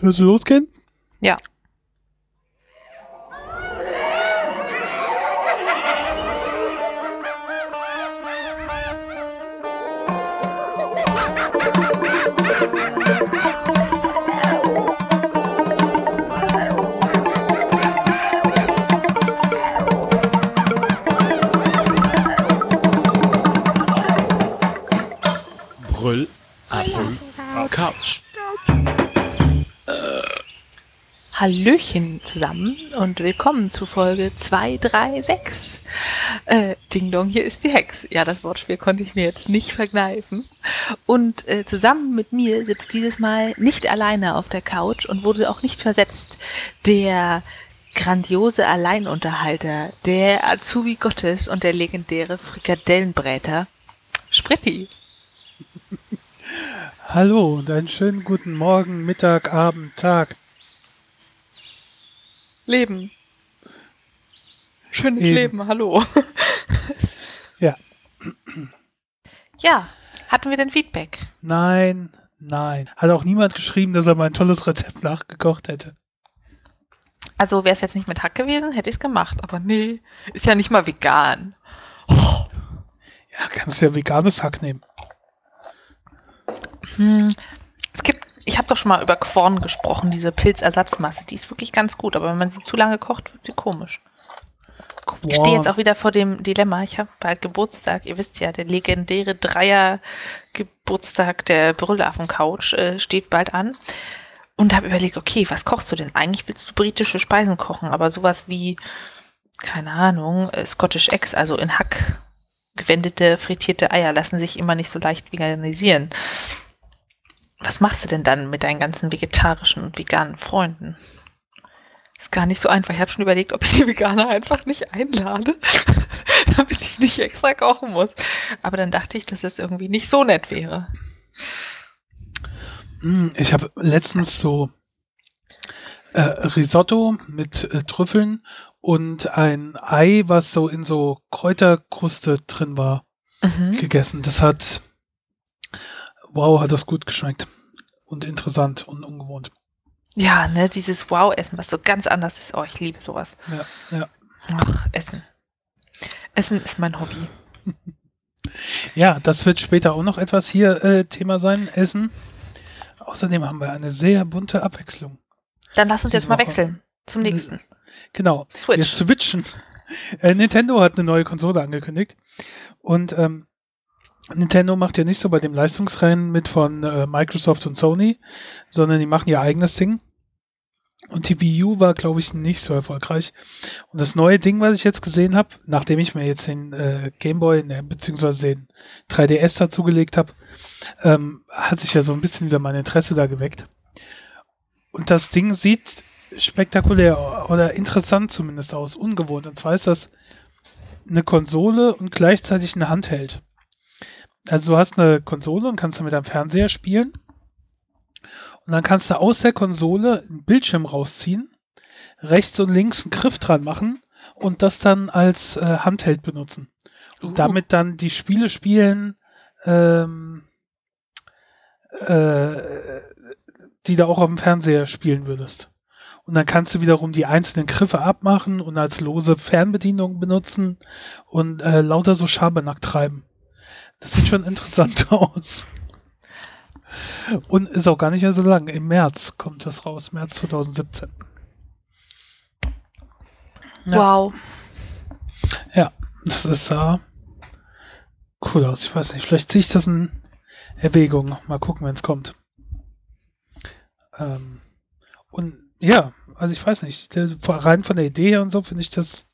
Soll es losgehen? Ja. Brüll, Affen, Couch. Hallöchen zusammen und willkommen zu Folge 236. Äh, Ding Dong, hier ist die Hex. Ja, das Wortspiel konnte ich mir jetzt nicht verkneifen. Und äh, zusammen mit mir sitzt dieses Mal nicht alleine auf der Couch und wurde auch nicht versetzt der grandiose Alleinunterhalter, der Azubi Gottes und der legendäre Frikadellenbräter, Spritti. Hallo und einen schönen guten Morgen, Mittag, Abend, Tag. Leben. Schönes Eben. Leben, hallo. Ja. Ja, hatten wir denn Feedback? Nein, nein. Hat auch niemand geschrieben, dass er mein tolles Rezept nachgekocht hätte. Also wäre es jetzt nicht mit Hack gewesen, hätte ich es gemacht. Aber nee, ist ja nicht mal vegan. Ja, kannst ja veganes Hack nehmen. Hm, es gibt, ich habe doch schon mal über Quorn gesprochen, diese Pilzersatzmasse. Die ist wirklich ganz gut, aber wenn man sie zu lange kocht, wird sie komisch. Ich stehe jetzt auch wieder vor dem Dilemma. Ich habe bald Geburtstag. Ihr wisst ja, der legendäre Dreier-Geburtstag der Brüllaffen-Couch äh, steht bald an. Und habe überlegt, okay, was kochst du denn? Eigentlich willst du britische Speisen kochen, aber sowas wie, keine Ahnung, äh, Scottish Eggs, also in Hack gewendete, frittierte Eier lassen sich immer nicht so leicht veganisieren. Was machst du denn dann mit deinen ganzen vegetarischen und veganen Freunden? Ist gar nicht so einfach. Ich habe schon überlegt, ob ich die Veganer einfach nicht einlade, damit ich nicht extra kochen muss. Aber dann dachte ich, dass es irgendwie nicht so nett wäre. Mm, Ich habe letztens so äh, Risotto mit äh, Trüffeln und ein Ei, was so in so Kräuterkruste drin war, Mhm. gegessen. Das hat, wow, hat das gut geschmeckt. Und interessant und ungewohnt. Ja, ne, dieses Wow-Essen, was so ganz anders ist. Oh, ich liebe sowas. Ja, ja. Ach, Essen. Essen ist mein Hobby. Ja, das wird später auch noch etwas hier äh, Thema sein, Essen. Außerdem haben wir eine sehr bunte Abwechslung. Dann lass uns jetzt mal wechseln zum nächsten. Genau. Wir Switch. switchen. Äh, Nintendo hat eine neue Konsole angekündigt. Und ähm, Nintendo macht ja nicht so bei dem Leistungsrennen mit von äh, Microsoft und Sony, sondern die machen ihr eigenes Ding. Und die Wii U war, glaube ich, nicht so erfolgreich. Und das neue Ding, was ich jetzt gesehen habe, nachdem ich mir jetzt den äh, Gameboy, ne, beziehungsweise den 3DS dazugelegt habe, ähm, hat sich ja so ein bisschen wieder mein Interesse da geweckt. Und das Ding sieht spektakulär oder interessant zumindest aus, ungewohnt. Und zwar ist das eine Konsole und gleichzeitig ein Handheld. Also du hast eine Konsole und kannst damit am Fernseher spielen. Und dann kannst du aus der Konsole einen Bildschirm rausziehen, rechts und links einen Griff dran machen und das dann als äh, Handheld benutzen. Und Uh. damit dann die Spiele spielen, ähm, äh, die du auch auf dem Fernseher spielen würdest. Und dann kannst du wiederum die einzelnen Griffe abmachen und als lose Fernbedienung benutzen und äh, lauter so Schabernack treiben. Das sieht schon interessant aus. Und ist auch gar nicht mehr so lang. Im März kommt das raus, März 2017. Ja. Wow. Ja, das ist sah cool aus. Ich weiß nicht, vielleicht ziehe ich das in Erwägung. Mal gucken, wenn es kommt. Ähm, und ja, also ich weiß nicht, rein von der Idee her und so finde ich das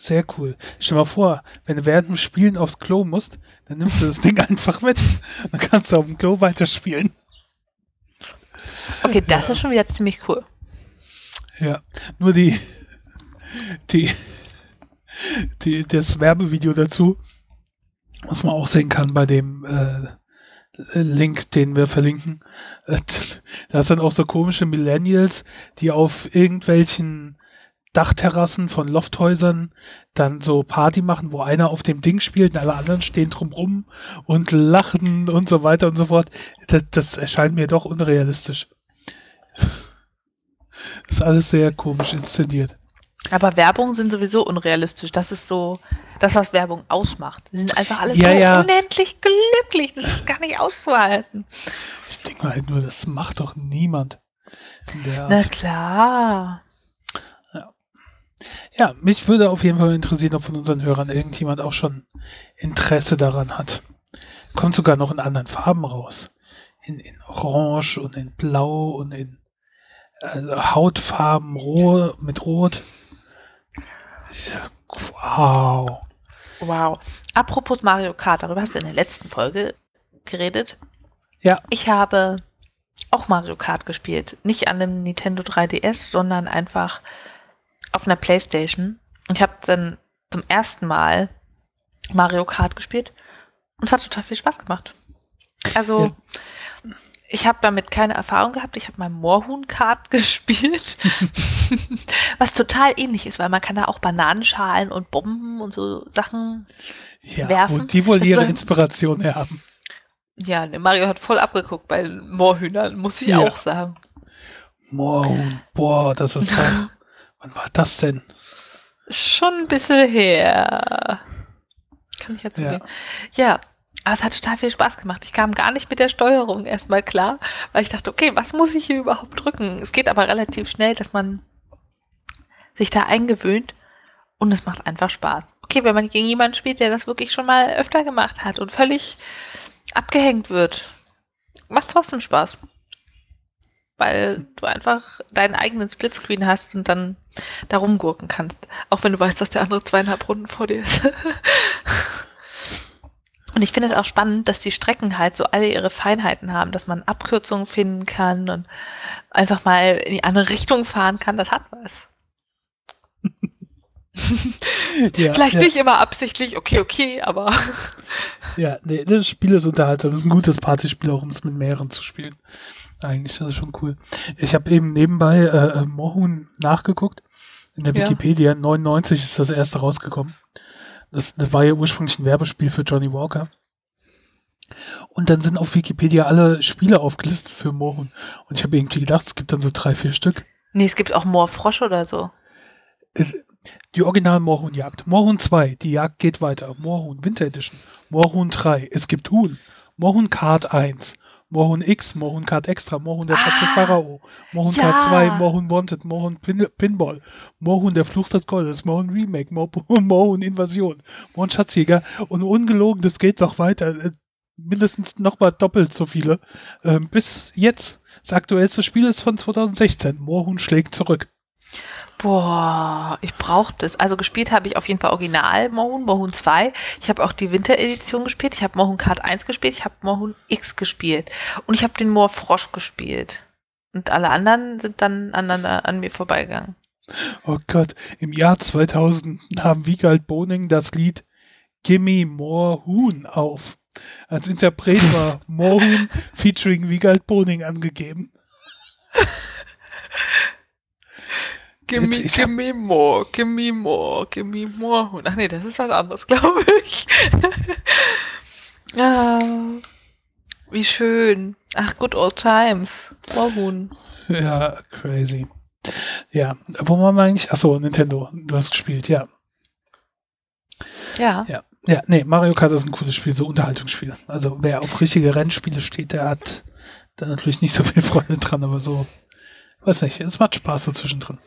sehr cool. Stell dir mal vor, wenn du während dem Spielen aufs Klo musst, dann nimmst du das Ding einfach mit. Dann kannst du auf dem Klo weiterspielen. Okay, das ist schon wieder ziemlich cool. Ja, nur die, die, die, das Werbevideo dazu, was man auch sehen kann bei dem äh, Link, den wir verlinken. Äh, Da ist dann auch so komische Millennials, die auf irgendwelchen Dachterrassen von Lofthäusern dann so Party machen, wo einer auf dem Ding spielt und alle anderen stehen drumrum und lachen und so weiter und so fort. Das, das erscheint mir doch unrealistisch. ist alles sehr komisch inszeniert. Aber Werbung sind sowieso unrealistisch. Das ist so das, was Werbung ausmacht. Die sind einfach alle Ja, so ja. unendlich glücklich. Das ist gar nicht auszuhalten. Ich denke mal halt nur, das macht doch niemand. Na klar. Ja, mich würde auf jeden Fall interessieren, ob von unseren Hörern irgendjemand auch schon Interesse daran hat. Kommt sogar noch in anderen Farben raus. In, in Orange und in Blau und in also Hautfarben roh, mit Rot. Wow. Wow. Apropos Mario Kart, darüber hast du in der letzten Folge geredet. Ja. Ich habe auch Mario Kart gespielt. Nicht an einem Nintendo 3DS, sondern einfach auf einer Playstation. Und ich habe dann zum ersten Mal Mario Kart gespielt. Und es hat total viel Spaß gemacht. Also, Ja. ich habe damit keine Erfahrung gehabt. Ich habe mal Moorhuhn Kart gespielt. Was total ähnlich ist, weil man kann da auch Bananenschalen und Bomben und so Sachen Ja, Werfen. wo die wohl Das ihre Inspiration haben. Ja, ne, Mario hat voll abgeguckt bei Moorhühnern, muss ich Ja. auch sagen. Moorhuhn, boah, das ist doch. Wann war das denn? Schon ein bisschen her. Kann ich ja zugeben. Ja. aber es hat total viel Spaß gemacht. Ich kam gar nicht mit der Steuerung erstmal klar, weil ich dachte, okay, was muss ich hier überhaupt drücken? Es geht aber relativ schnell, dass man sich da eingewöhnt und es macht einfach Spaß. Okay, wenn man gegen jemanden spielt, der das wirklich schon mal öfter gemacht hat und völlig abgehängt wird, macht trotzdem Spaß. Weil du einfach deinen eigenen Splitscreen hast und dann da rumgurken kannst. Auch wenn du weißt, dass der andere zweieinhalb Runden vor dir ist. und ich finde es auch spannend, dass die Strecken halt so alle ihre Feinheiten haben, dass man Abkürzungen finden kann und einfach mal in die andere Richtung fahren kann. Das hat was. Ja, Vielleicht ja, nicht immer absichtlich, okay, okay, aber Ja, nee, das Spiel ist unterhaltsam. Das ist ein gutes Partyspiel, auch um es mit mehreren zu spielen. Eigentlich das ist schon cool. Ich habe eben nebenbei äh, äh, Mohun nachgeguckt. In der Ja. Wikipedia. 99 ist das erste rausgekommen. Das, das war ja ursprünglich ein Werbespiel für Johnny Walker. Und dann sind auf Wikipedia alle Spiele aufgelistet für Mohun. Und ich habe irgendwie gedacht, es gibt dann so drei, vier Stück. nee, es gibt auch Moorfrosch oder so. Die Original Moorhuhn Jagd. Moorhuhn 2, die Jagd geht weiter. Moorhuhn Winter Edition. Moorhuhn 3, es gibt Huhn. Moorhuhn Kart 1. Moorhuhn X, Moorhuhn Kart Extra, Moorhuhn der Schatz des Ah, Pharao, Moorhuhn ja. Kart 2, Moorhuhn Wanted, Moorhuhn Pin Pinball, Moorhuhn der Fluch des Goldes, Moorhuhn Remake, Moorhuhn, Moorhuhn Invasion, Moorhuhn Schatzjäger und ungelogen, das geht noch weiter. Äh, Mindestens nochmal doppelt so viele. Ähm, bis jetzt. Das aktuellste Spiel ist von 2016. Moorhuhn schlägt zurück. Boah, ich brauche das. Also gespielt habe ich auf jeden Fall Original Mohun, Mohun 2. Ich habe auch die Winteredition gespielt. Ich habe Mohun Kart 1 gespielt. Ich habe Mohun X gespielt. Und ich habe den Moorfrosch gespielt. Und alle anderen sind dann aneinander an mir vorbeigegangen. Oh Gott, im Jahr 2000 nahm Wiegald Boning das Lied Gimme More Huhn auf. Als Interpret war More Huhn featuring Wiegald Boning angegeben. Gimme, Ich hab- gimme more, gimme more, gimme more. Ach nee, das ist was anderes, glaube ich. ja, wie schön. Ach, good old times. Mohun. Ja, crazy. Ja, wo waren wir eigentlich? Achso, Nintendo. Du hast gespielt, ja. Ja. Ja, ja, nee, Mario Kart ist ein cooles Spiel, so Unterhaltungsspiel. Also wer auf richtige Rennspiele steht, der hat da natürlich nicht so viel Freude dran, aber so, weiß nicht, es macht Spaß so zwischendrin.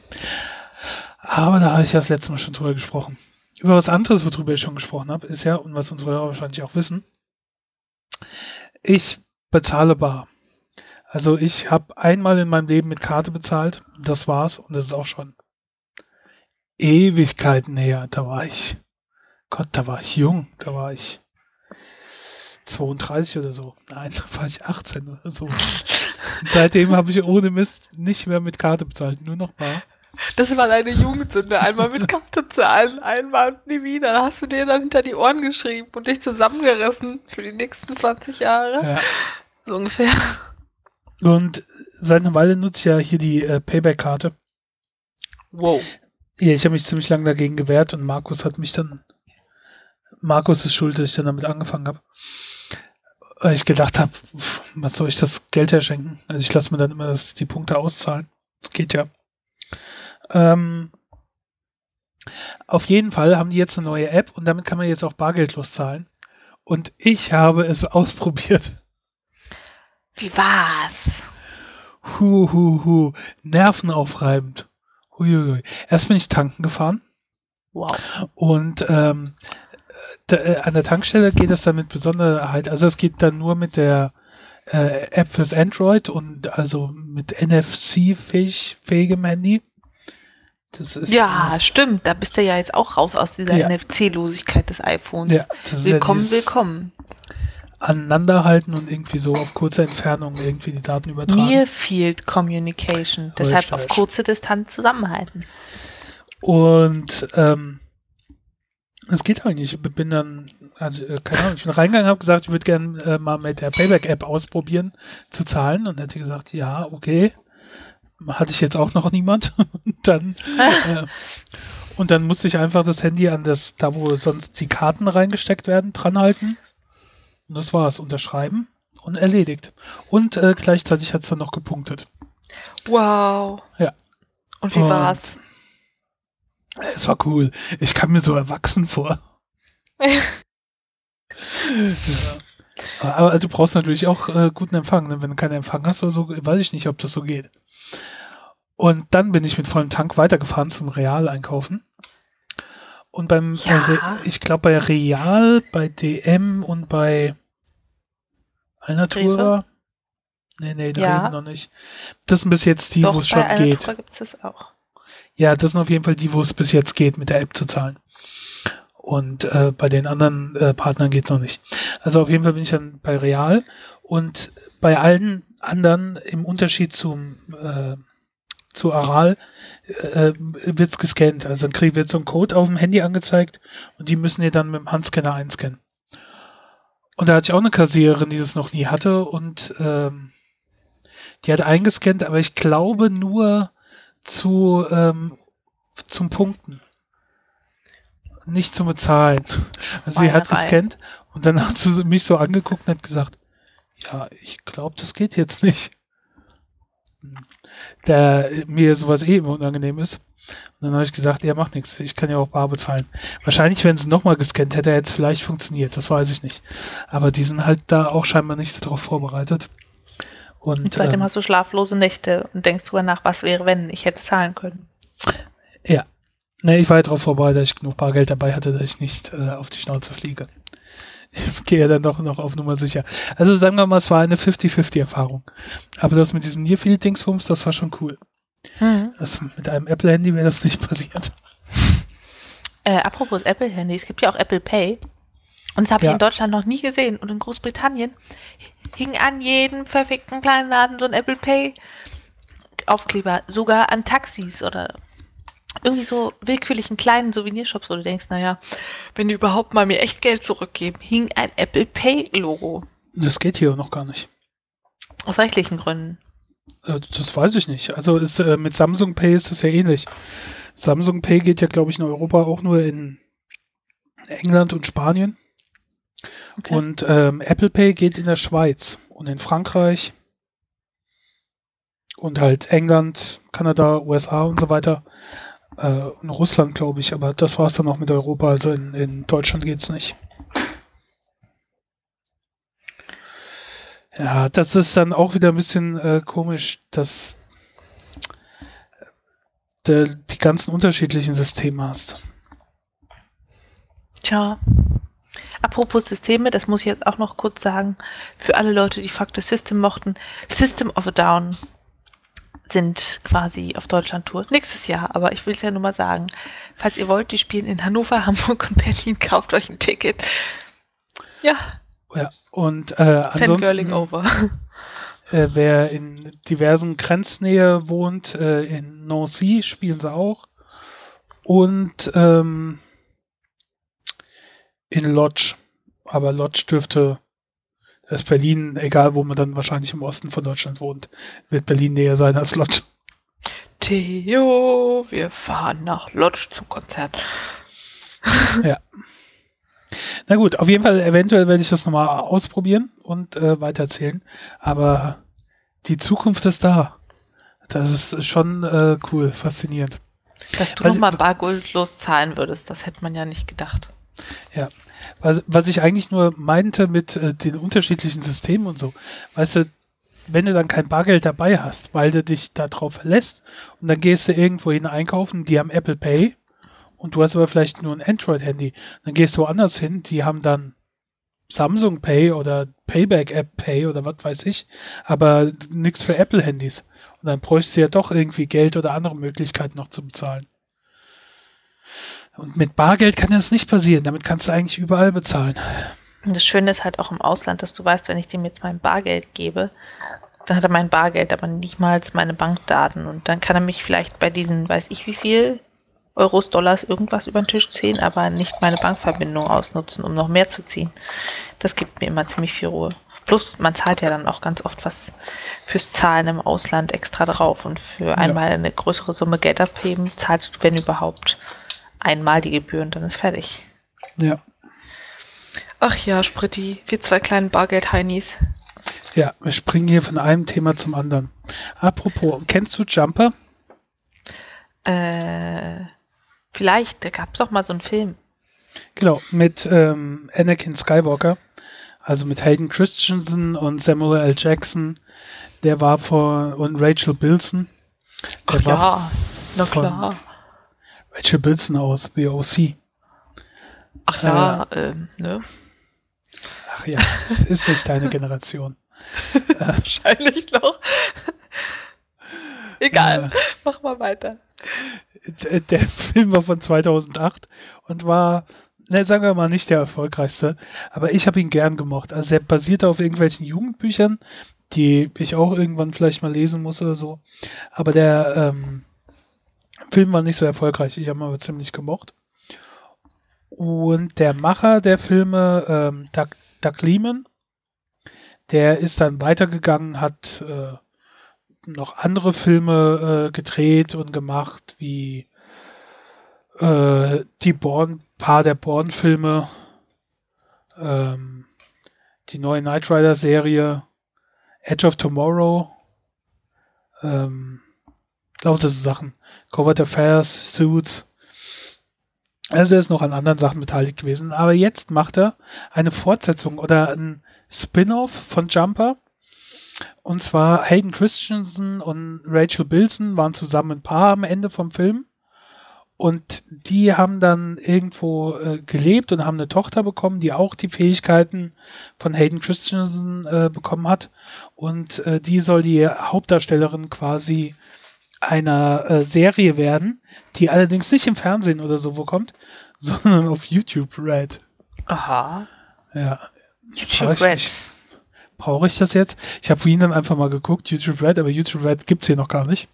Aber da habe ich ja das letzte Mal schon drüber gesprochen. Über was anderes, worüber ich schon gesprochen habe, ist ja, und was unsere Hörer wahrscheinlich auch wissen, ich bezahle bar. Also ich habe einmal in meinem Leben mit Karte bezahlt, das war's, und das ist auch schon Ewigkeiten her. Da war ich Gott, da war ich jung, da war ich 32 oder so. Nein, da war ich 18 oder so. Seitdem habe ich ohne Mist nicht mehr mit Karte bezahlt, nur noch bar. Das war deine Jugendsünde. Einmal mit Karte zahlen, einmal und nie wieder. Da hast du dir dann hinter die Ohren geschrieben und dich zusammengerissen für die nächsten 20 Jahre. Ja. So ungefähr. Und seit einer Weile nutze ich ja hier die äh, Payback-Karte. Wow. Ja, ich habe mich ziemlich lange dagegen gewehrt und Markus hat mich dann. Markus ist schuld, dass ich dann damit angefangen habe. Weil ich gedacht habe, was soll ich das Geld herschenken? Also ich lasse mir dann immer das, die Punkte auszahlen. Das geht ja. Ähm, auf jeden Fall haben die jetzt eine neue App und damit kann man jetzt auch bargeldlos zahlen. Und ich habe es ausprobiert. Wie war's? Hu, hu, hu. Nervenaufreibend. Huiuiui. Erst bin ich tanken gefahren Wow. und ähm, äh, an der Tankstelle geht es dann mit Besonderheit, also es geht dann nur mit der äh, App fürs Android und also mit NFC-fähig, fähigem Handy. Das ist, Ja, das stimmt. Da bist du ja jetzt auch raus aus dieser Ja. NFC-Losigkeit des iPhones. ja, das willkommen, ja willkommen. Aneinanderhalten und irgendwie so auf kurze Entfernung irgendwie die Daten übertragen. Near Field Communication. Deshalb auf Richtig. kurze Distanz zusammenhalten. Und ähm, es geht eigentlich. Ich bin dann, also äh, keine Ahnung, ich bin reingegangen, habe gesagt, ich würde gerne äh, mal mit der Payback-App ausprobieren zu zahlen und hätte gesagt, ja, okay. Hatte ich jetzt auch noch niemand. und dann äh, und dann musste ich einfach das Handy an das, da wo sonst die Karten reingesteckt werden, dranhalten. Und das war's. Unterschreiben und erledigt. Und äh, gleichzeitig hat's dann noch gepunktet. Wow. Ja. Und wie Und- war's? Es war cool. Ich kam mir so erwachsen vor. ja. Aber du brauchst natürlich auch äh, guten Empfang. Ne? Wenn du keinen Empfang hast oder so, weiß ich nicht, ob das so geht. Und dann bin ich mit vollem Tank weitergefahren zum Real einkaufen. Und beim, Ja. äh, ich glaube bei Real, bei DM und bei Alnatura. Nee, nee, da Ja. noch nicht. Das sind bis jetzt die, wo es schon bei geht. Alnatura gibt's das auch. Ja, das sind auf jeden Fall die, wo es bis jetzt geht, mit der App zu zahlen. Und äh, bei den anderen äh, Partnern geht's noch nicht. Also auf jeden Fall bin ich dann bei Real und bei allen anderen im Unterschied zum äh, zu Aral äh, wird's gescannt. Also dann krieg, wird so ein Code auf dem Handy angezeigt und die müssen ihr dann mit dem Handscanner einscannen. Und da hatte ich auch eine Kassiererin, die das noch nie hatte und ähm, die hat eingescannt, aber ich glaube nur zu ähm, zum Punkten. Nicht zum Bezahlen. Also sie hat gescannt und dann hat sie mich so angeguckt und hat gesagt, ja, ich glaube, das geht jetzt nicht. Da mir sowas eh immer unangenehm ist. Und dann habe ich gesagt, ja, macht nichts, ich kann ja auch bar bezahlen. Wahrscheinlich, wenn sie nochmal gescannt hätte, hätte es vielleicht funktioniert, das weiß ich nicht. Aber die sind halt da auch scheinbar nicht darauf vorbereitet. Und, Und seitdem ähm, hast du schlaflose Nächte und denkst drüber nach, was wäre, wenn ich hätte zahlen können. Ja. Ne, ich war ja darauf vorbereitet, dass ich genug Bargeld dabei hatte, dass ich nicht äh, auf die Schnauze fliege. Ich gehe ja dann doch noch auf Nummer sicher. Also sagen wir mal, es war eine 50-50-Erfahrung. Aber das mit diesem Nearfield-Dingsbums, das war schon cool. Hm. Das, mit einem Apple-Handy wäre das nicht passiert. Äh, apropos Apple-Handy, es gibt ja auch Apple Pay. Und das habe Ja. ich in Deutschland noch nie gesehen. Und in Großbritannien hing an jedem verfickten kleinen Laden so ein Apple Pay Aufkleber. Sogar an Taxis oder irgendwie so willkürlichen kleinen Souvenirshops, wo du denkst, naja, wenn die überhaupt mal mir echt Geld zurückgeben, hing ein Apple Pay Logo. Das geht hier noch gar nicht. Aus rechtlichen Gründen. Äh, das weiß ich nicht. Also ist, äh, mit Samsung Pay ist das ja ähnlich. Samsung Pay geht ja, glaube ich, in Europa auch nur in England und Spanien. Okay. Und ähm, Apple Pay geht in der Schweiz und in Frankreich und halt England, Kanada, USA und so weiter. Äh, und Russland, glaube ich, aber das war es dann auch mit Europa. Also in, in Deutschland geht's nicht. Ja, das ist dann auch wieder ein bisschen äh, komisch, dass du die ganzen unterschiedlichen Systeme hast. Tja. Apropos Systeme, das muss ich jetzt auch noch kurz sagen, für alle Leute, die Fuck the System mochten, System of a Down sind quasi auf Deutschland-Tour. Nächstes Jahr, aber ich will es ja nur mal sagen. Falls ihr wollt, die spielen in Hannover, Hamburg und Berlin, kauft euch ein Ticket. Ja, Ja, und äh, ansonsten, over. äh, wer in diversen Grenznähe wohnt, äh, in Nancy spielen sie auch. Und ähm, in Lodge. Aber Lodge dürfte, da ist Berlin, egal wo man dann wahrscheinlich im Osten von Deutschland wohnt, wird Berlin näher sein als Lodge. Theo, wir fahren nach Lodge zum Konzert. Na gut, auf jeden Fall, eventuell werde ich das nochmal ausprobieren und äh, weitererzählen. Aber die Zukunft ist da. Das ist schon äh, cool, faszinierend. Dass du Also- nochmal bargeldlos zahlen würdest, das hätte man ja nicht gedacht. Was, was ich eigentlich nur meinte mit äh, den unterschiedlichen Systemen und so, weißt du, wenn du dann kein Bargeld dabei hast, weil du dich darauf verlässt und dann gehst du irgendwo hin einkaufen, die haben Apple Pay und du hast aber vielleicht nur ein Android-Handy, dann gehst du woanders hin, die haben dann Samsung Pay oder Payback App Pay oder was weiß ich, aber nichts für Apple-Handys. Und dann bräuchst du ja doch irgendwie Geld oder andere Möglichkeiten noch zu bezahlen. Und mit Bargeld kann das nicht passieren. Damit kannst du eigentlich überall bezahlen. Und das Schöne ist halt auch im Ausland, dass du weißt, wenn ich dem jetzt mein Bargeld gebe, dann hat er mein Bargeld, aber nicht mal meine Bankdaten. Und dann kann er mich vielleicht bei diesen, weiß ich wie viel, Euros, Dollars, irgendwas über den Tisch ziehen, aber nicht meine Bankverbindung ausnutzen, um noch mehr zu ziehen. Das gibt mir immer ziemlich viel Ruhe. Plus, man zahlt ja dann auch ganz oft was fürs Zahlen im Ausland extra drauf. Und für einmal eine größere Summe Geld abheben, zahlst du, wenn überhaupt, einmal die Gebühren, dann ist fertig. Ja. Ach ja, Spritti, wir zwei kleinen Bargeld-Heinis. Ja, wir springen hier von einem Thema zum anderen. Apropos, kennst du Jumper? Äh, vielleicht, da gab es doch mal so einen Film. Genau, mit ähm, Anakin Skywalker. Also mit Hayden Christensen und Samuel L. Jackson. Der war vor, und Rachel Bilson. Ach ja, na klar. Rachel Bilson aus The O.C. Ach ja, ähm, ne? Ach ja, es ist nicht deine Generation. Wahrscheinlich noch. Egal, mach mal weiter. der, der Film war von 2008 und war, ne, sagen wir mal, nicht der erfolgreichste, aber ich habe ihn gern gemocht. Also er basierte auf irgendwelchen Jugendbüchern, die ich auch irgendwann vielleicht mal lesen muss oder so. Aber der ähm, Film war nicht so erfolgreich. Ich habe ihn aber ziemlich gemocht. Und der Macher der Filme, ähm, Doug, Doug Liman, der ist dann weitergegangen, hat äh, noch andere Filme äh, gedreht und gemacht, wie äh, die Born, paar der Born-Filme, ähm, die neue Knight Rider-Serie, Edge of Tomorrow, ähm, lauter so Sachen, Covert Affairs, Suits. Also er ist noch an anderen Sachen beteiligt gewesen, aber jetzt macht er eine Fortsetzung oder ein Spin-off von Jumper. Und zwar Hayden Christensen und Rachel Bilson waren zusammen ein Paar am Ende vom Film. Und die haben dann irgendwo äh, gelebt und haben eine Tochter bekommen, die auch die Fähigkeiten von Hayden Christensen äh, bekommen hat. Und äh, die soll die Hauptdarstellerin quasi einer äh, Serie werden, die allerdings nicht im Fernsehen oder so wo kommt, sondern auf YouTube Red. Aha. Ja, YouTube ich Red. nicht. brauche ich das jetzt? Ich habe vorhin dann einfach mal geguckt, YouTube Red, aber YouTube Red gibt's hier noch gar nicht.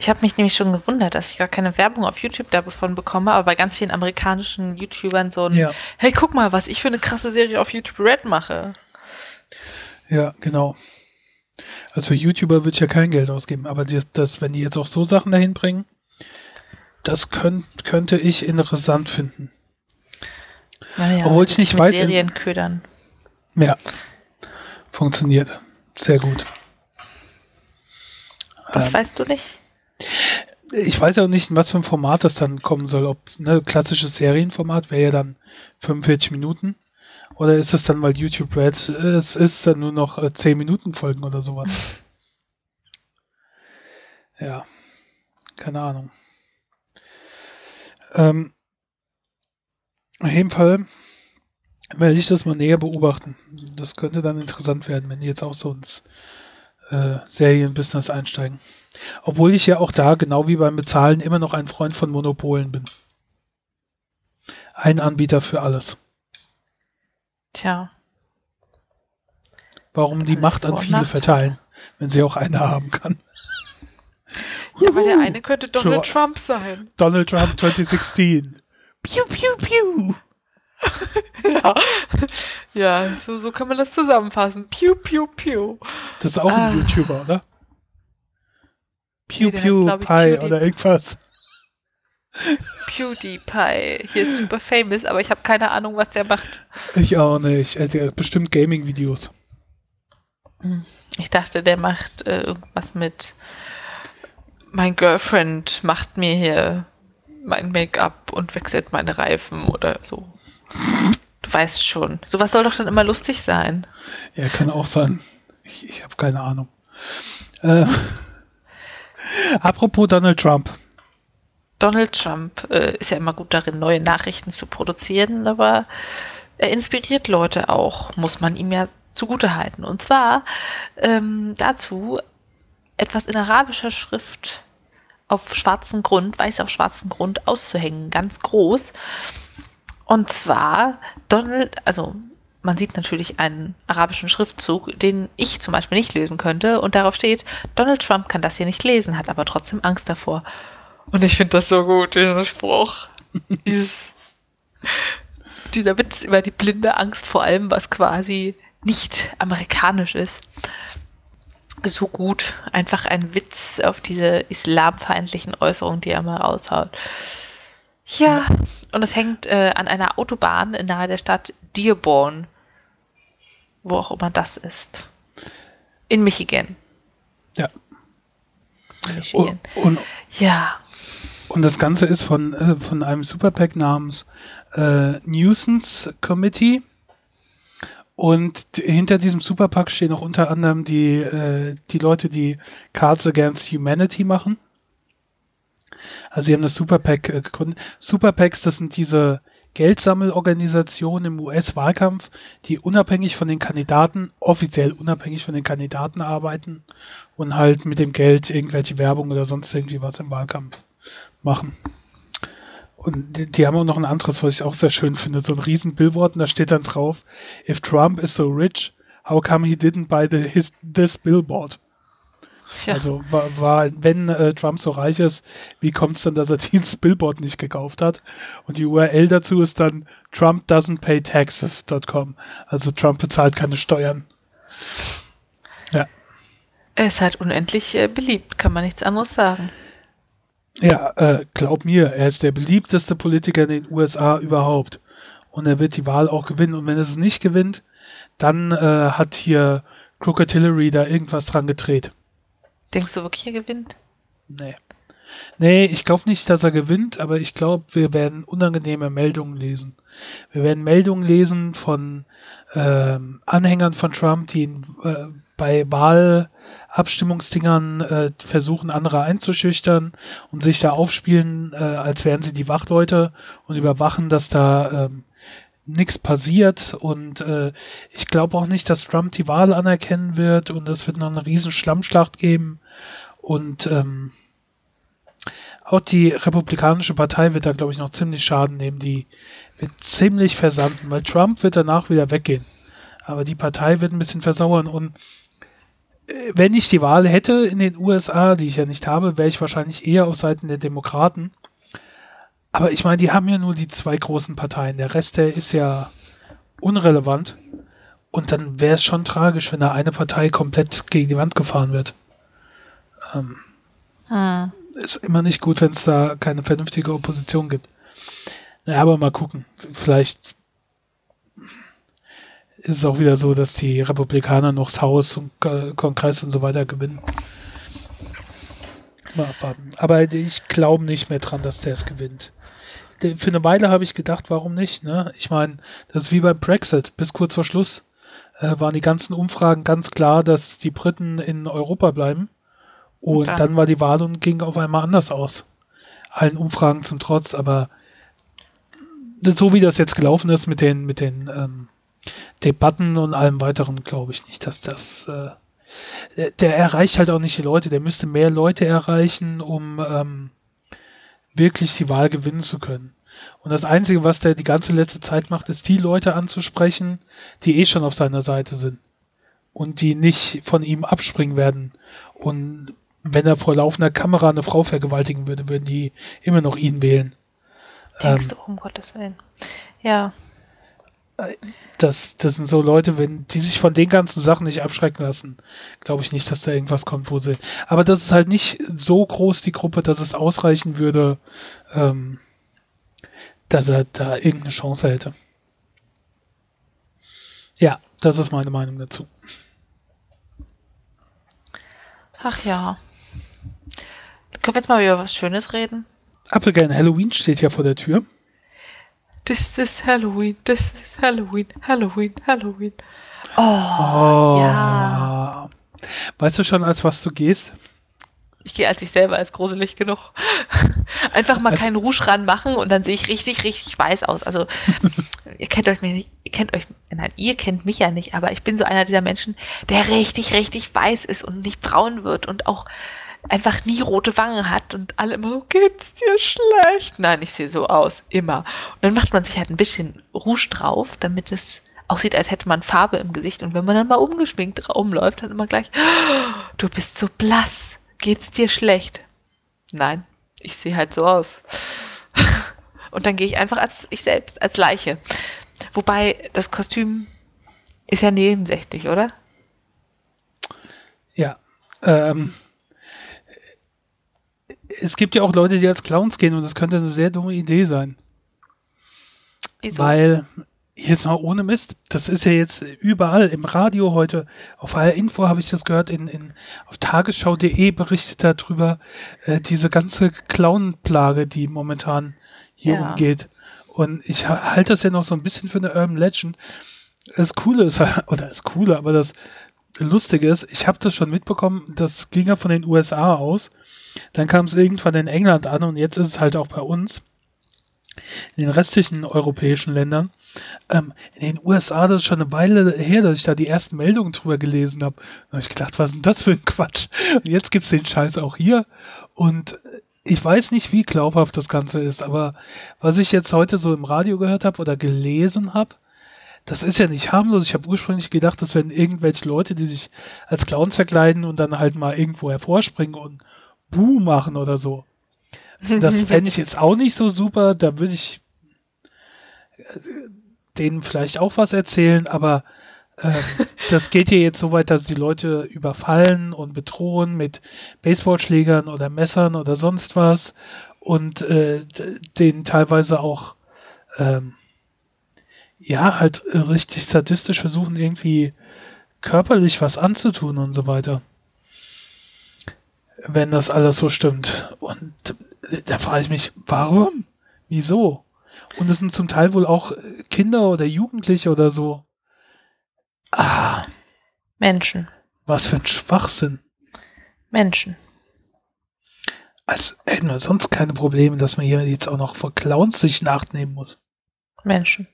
Ich habe mich nämlich schon gewundert, dass ich gar keine Werbung auf YouTube davon bekomme, aber bei ganz vielen amerikanischen YouTubern so ein, Ja, hey, guck mal, was ich für eine krasse Serie auf YouTube Red mache. ja, genau. Also YouTuber würde ich ja kein Geld ausgeben, aber das, das, wenn die jetzt auch so Sachen dahin bringen, das könnt, könnte ich interessant finden. Naja, Obwohl ich nicht mit weiß, Serien ködern. Ja, funktioniert. Sehr gut. Was Ähm, weißt du nicht? ich weiß ja auch nicht, in was für ein Format das dann kommen soll. Ob ne, klassisches Serienformat wäre ja dann 45 Minuten. Oder ist es dann, weil YouTube Red es ist, dann nur noch äh, 10 Minuten Folgen oder sowas? ja, keine Ahnung. Ähm, auf jeden Fall werde ich das mal näher beobachten. Das könnte dann interessant werden, wenn die jetzt auch so ins äh, Serienbusiness einsteigen. Obwohl ich ja auch da, genau wie beim Bezahlen, immer noch ein Freund von Monopolen bin. Ein Anbieter für alles. Tja. Warum die Macht an viele verteilen, wenn sie auch eine haben kann. Ja, weil der eine könnte Donald Jo- Trump sein. Donald Trump 2016. Piu, piu, piu. Ja. Ja, so, so kann man das zusammenfassen. Piu, piu, piu. Das ist auch Ah. ein YouTuber, oder? Piu, Nee, heißt, piu, ich, Pie oder irgendwas. PewDiePie. Hier ist super famous, aber ich habe keine Ahnung, was der macht. Ich auch nicht. Der hat bestimmt Gaming-Videos. Ich dachte, der macht äh, irgendwas mit mein Girlfriend macht mir hier mein Make-up und wechselt meine Reifen oder so. Du weißt schon. Sowas soll doch dann immer lustig sein. Ja, kann auch sein. Ich, ich habe keine Ahnung. Äh, apropos Donald Trump. Donald Trump äh, ist ja immer gut darin, neue Nachrichten zu produzieren, aber er inspiriert Leute auch, muss man ihm ja zugute halten. Und zwar ähm, dazu etwas in arabischer Schrift auf schwarzem Grund, weiß auf schwarzem Grund auszuhängen, ganz groß. Und zwar Donald, also man sieht natürlich einen arabischen Schriftzug, den ich zum Beispiel nicht lesen könnte. Und darauf steht, Donald Trump kann das hier nicht lesen, hat aber trotzdem Angst davor. Und ich finde das so gut, dieser Spruch. Dieses, dieser Witz über die blinde Angst vor allem, was quasi nicht amerikanisch ist. So gut. Einfach ein Witz auf diese islamfeindlichen Äußerungen, die er mal raushaut. Ja, und es hängt äh, an einer Autobahn nahe der Stadt Dearborn. Wo auch immer das ist. In Michigan. Ja. In Michigan. Und, und, ja. Und das Ganze ist von, äh, von einem Superpack namens äh, Nuisance Committee. Und hinter diesem Superpack stehen auch unter anderem die, äh, die Leute, die Cards Against Humanity machen. Also sie haben das Superpack äh, gegründet. Superpacks, das sind diese Geldsammelorganisationen im US-Wahlkampf, die unabhängig von den Kandidaten, offiziell unabhängig von den Kandidaten arbeiten und halt mit dem Geld irgendwelche Werbung oder sonst irgendwie was im Wahlkampf machen. Und die, die haben auch noch ein anderes, was ich auch sehr schön finde, so ein riesen Billboard und da steht dann drauf, if Trump is so rich, how come he didn't buy the, his, this billboard? ja. Also war, war wenn äh, Trump so reich ist, wie kommt es dann, dass er dieses Billboard nicht gekauft hat? Und die URL dazu ist dann Trump doesn't pay taxes.com. Also Trump bezahlt keine Steuern. Ja. er ist halt unendlich äh, beliebt, kann man nichts anderes sagen. Ja, äh, glaub mir, er ist der beliebteste Politiker in den USA überhaupt. Und er wird die Wahl auch gewinnen. Und wenn er es nicht gewinnt, dann äh, hat hier Crooked Hillary da irgendwas dran gedreht. Denkst du wirklich, er gewinnt? Nee. Nee, ich glaube nicht, dass er gewinnt, aber ich glaube, wir werden unangenehme Meldungen lesen. Wir werden Meldungen lesen von ähm, Anhängern von Trump, die ihn, äh, bei Wahlabstimmungsdingern äh, versuchen, andere einzuschüchtern und sich da aufspielen, äh, als wären sie die Wachleute und überwachen, dass da ähm, nichts passiert. Und äh, ich glaube auch nicht, dass Trump die Wahl anerkennen wird und es wird noch eine riesen Schlammschlacht geben. Und ähm, auch die Republikanische Partei wird da, glaube ich, noch ziemlich Schaden nehmen. Die wird ziemlich versanden, weil Trump wird danach wieder weggehen. Aber die Partei wird ein bisschen versauern. Und wenn ich die Wahl hätte in den USA, die ich ja nicht habe, wäre ich wahrscheinlich eher auf Seiten der Demokraten. Aber ich meine, die haben ja nur die zwei großen Parteien. Der Rest, der ist ja unrelevant. Und dann wäre es schon tragisch, wenn da eine Partei komplett gegen die Wand gefahren wird. Ähm, Hm. ist immer nicht gut, wenn es da keine vernünftige Opposition gibt. Naja, aber mal gucken. Vielleicht ist es auch wieder so, dass die Republikaner noch das Haus und äh, Kongress und so weiter gewinnen. Mal abwarten. Aber ich glaube nicht mehr dran, dass der es gewinnt. Für eine Weile habe ich gedacht, warum nicht? Ne? Ich meine, das ist wie beim Brexit. Bis kurz vor Schluss äh, waren die ganzen Umfragen ganz klar, dass die Briten in Europa bleiben. Und dann, dann? war die Wahl und ging auf einmal anders aus. Allen Umfragen zum Trotz, aber so wie das jetzt gelaufen ist mit den, mit den ähm, Debatten und allem weiteren, glaube ich nicht, dass das äh, der, erreicht halt auch nicht die Leute, der müsste mehr Leute erreichen, um ähm, wirklich die Wahl gewinnen zu können. Und das Einzige, was der die ganze letzte Zeit macht, ist die Leute anzusprechen, die eh schon auf seiner Seite sind. Und die nicht von ihm abspringen werden. Und wenn er vor laufender Kamera eine Frau vergewaltigen würde, würden die immer noch ihn wählen. Denkst Ähm, du, um Gottes Willen. Ja, das, das sind so Leute, wenn die sich von den ganzen Sachen nicht abschrecken lassen, glaube ich nicht, dass da irgendwas kommt, wo sie. Aber das ist halt nicht so groß die Gruppe, dass es ausreichen würde, ähm, dass er da irgendeine Chance hätte. Ja, das ist meine Meinung dazu. Ach ja. Können wir jetzt mal über was Schönes reden? Applegarn Halloween steht ja vor der Tür. This is Halloween, this is Halloween, Halloween, Halloween. Oh, Oh. ja. Weißt du schon, als was du gehst? Ich gehe als ich selber als gruselig genug. Einfach mal Also- keinen Rouge ranmachen und dann sehe ich richtig, richtig weiß aus. Also ihr kennt euch mir nicht, ihr kennt euch, nein, ihr kennt mich ja nicht, aber ich bin so einer dieser Menschen, der richtig, richtig weiß ist und nicht braun wird und auch einfach nie rote Wangen hat und alle immer so, geht's dir schlecht? Nein, ich sehe so aus, immer. Und dann macht man sich halt ein bisschen Rouge drauf, damit es aussieht, als hätte man Farbe im Gesicht. Und wenn man dann mal umgeschminkt rumläuft, dann immer gleich, "Oh, du bist so blass, geht's dir schlecht? Nein, ich sehe halt so aus. Und dann gehe ich einfach als ich selbst, als Leiche. Wobei das Kostüm ist ja nebensächlich, oder? Ja. Ähm, es gibt ja auch Leute, die als Clowns gehen und das könnte eine sehr dumme Idee sein. Wieso? Weil, jetzt mal ohne Mist, das ist ja jetzt überall im Radio heute, auf HR Info habe ich das gehört, in, in, auf tagesschau.de berichtet darüber, äh, diese ganze Clown-Plage, die momentan hier Ja. umgeht. Und ich ha- halte das ja noch so ein bisschen für eine Urban Legend. Das Coole ist, oder das Coole, aber das Lustige ist, ich habe das schon mitbekommen, das ging ja von den USA aus. Dann kam es irgendwann in England an und jetzt ist es halt auch bei uns in den restlichen europäischen Ländern. Ähm, in den USA, das ist schon eine Weile her, dass ich da die ersten Meldungen drüber gelesen habe. Da habe ich gedacht, was ist denn das für ein Quatsch? Und jetzt gibt's den Scheiß auch hier. Und ich weiß nicht, wie glaubhaft das Ganze ist, aber was ich jetzt heute so im Radio gehört habe oder gelesen habe, das ist ja nicht harmlos. Ich habe ursprünglich gedacht, das wären irgendwelche Leute, die sich als Clowns verkleiden und dann halt mal irgendwo hervorspringen und Buh machen oder so. Das fände ich jetzt auch nicht so super. Da würde ich äh, denen vielleicht auch was erzählen, aber ähm, das geht hier jetzt so weit, dass die Leute überfallen und bedrohen mit Baseballschlägern oder Messern oder sonst was und äh, denen teilweise auch ähm, ja halt äh, richtig sadistisch versuchen irgendwie körperlich was anzutun und so weiter. Wenn das alles so stimmt. Und äh, da frage ich mich, warum? Wieso? Und es sind zum Teil wohl auch äh, Kinder oder Jugendliche oder so. Ah, Menschen. was für ein Schwachsinn. Menschen. Als hätten wir sonst keine Probleme, dass man hier jetzt auch noch vor Clowns sich nachnehmen muss. Menschen.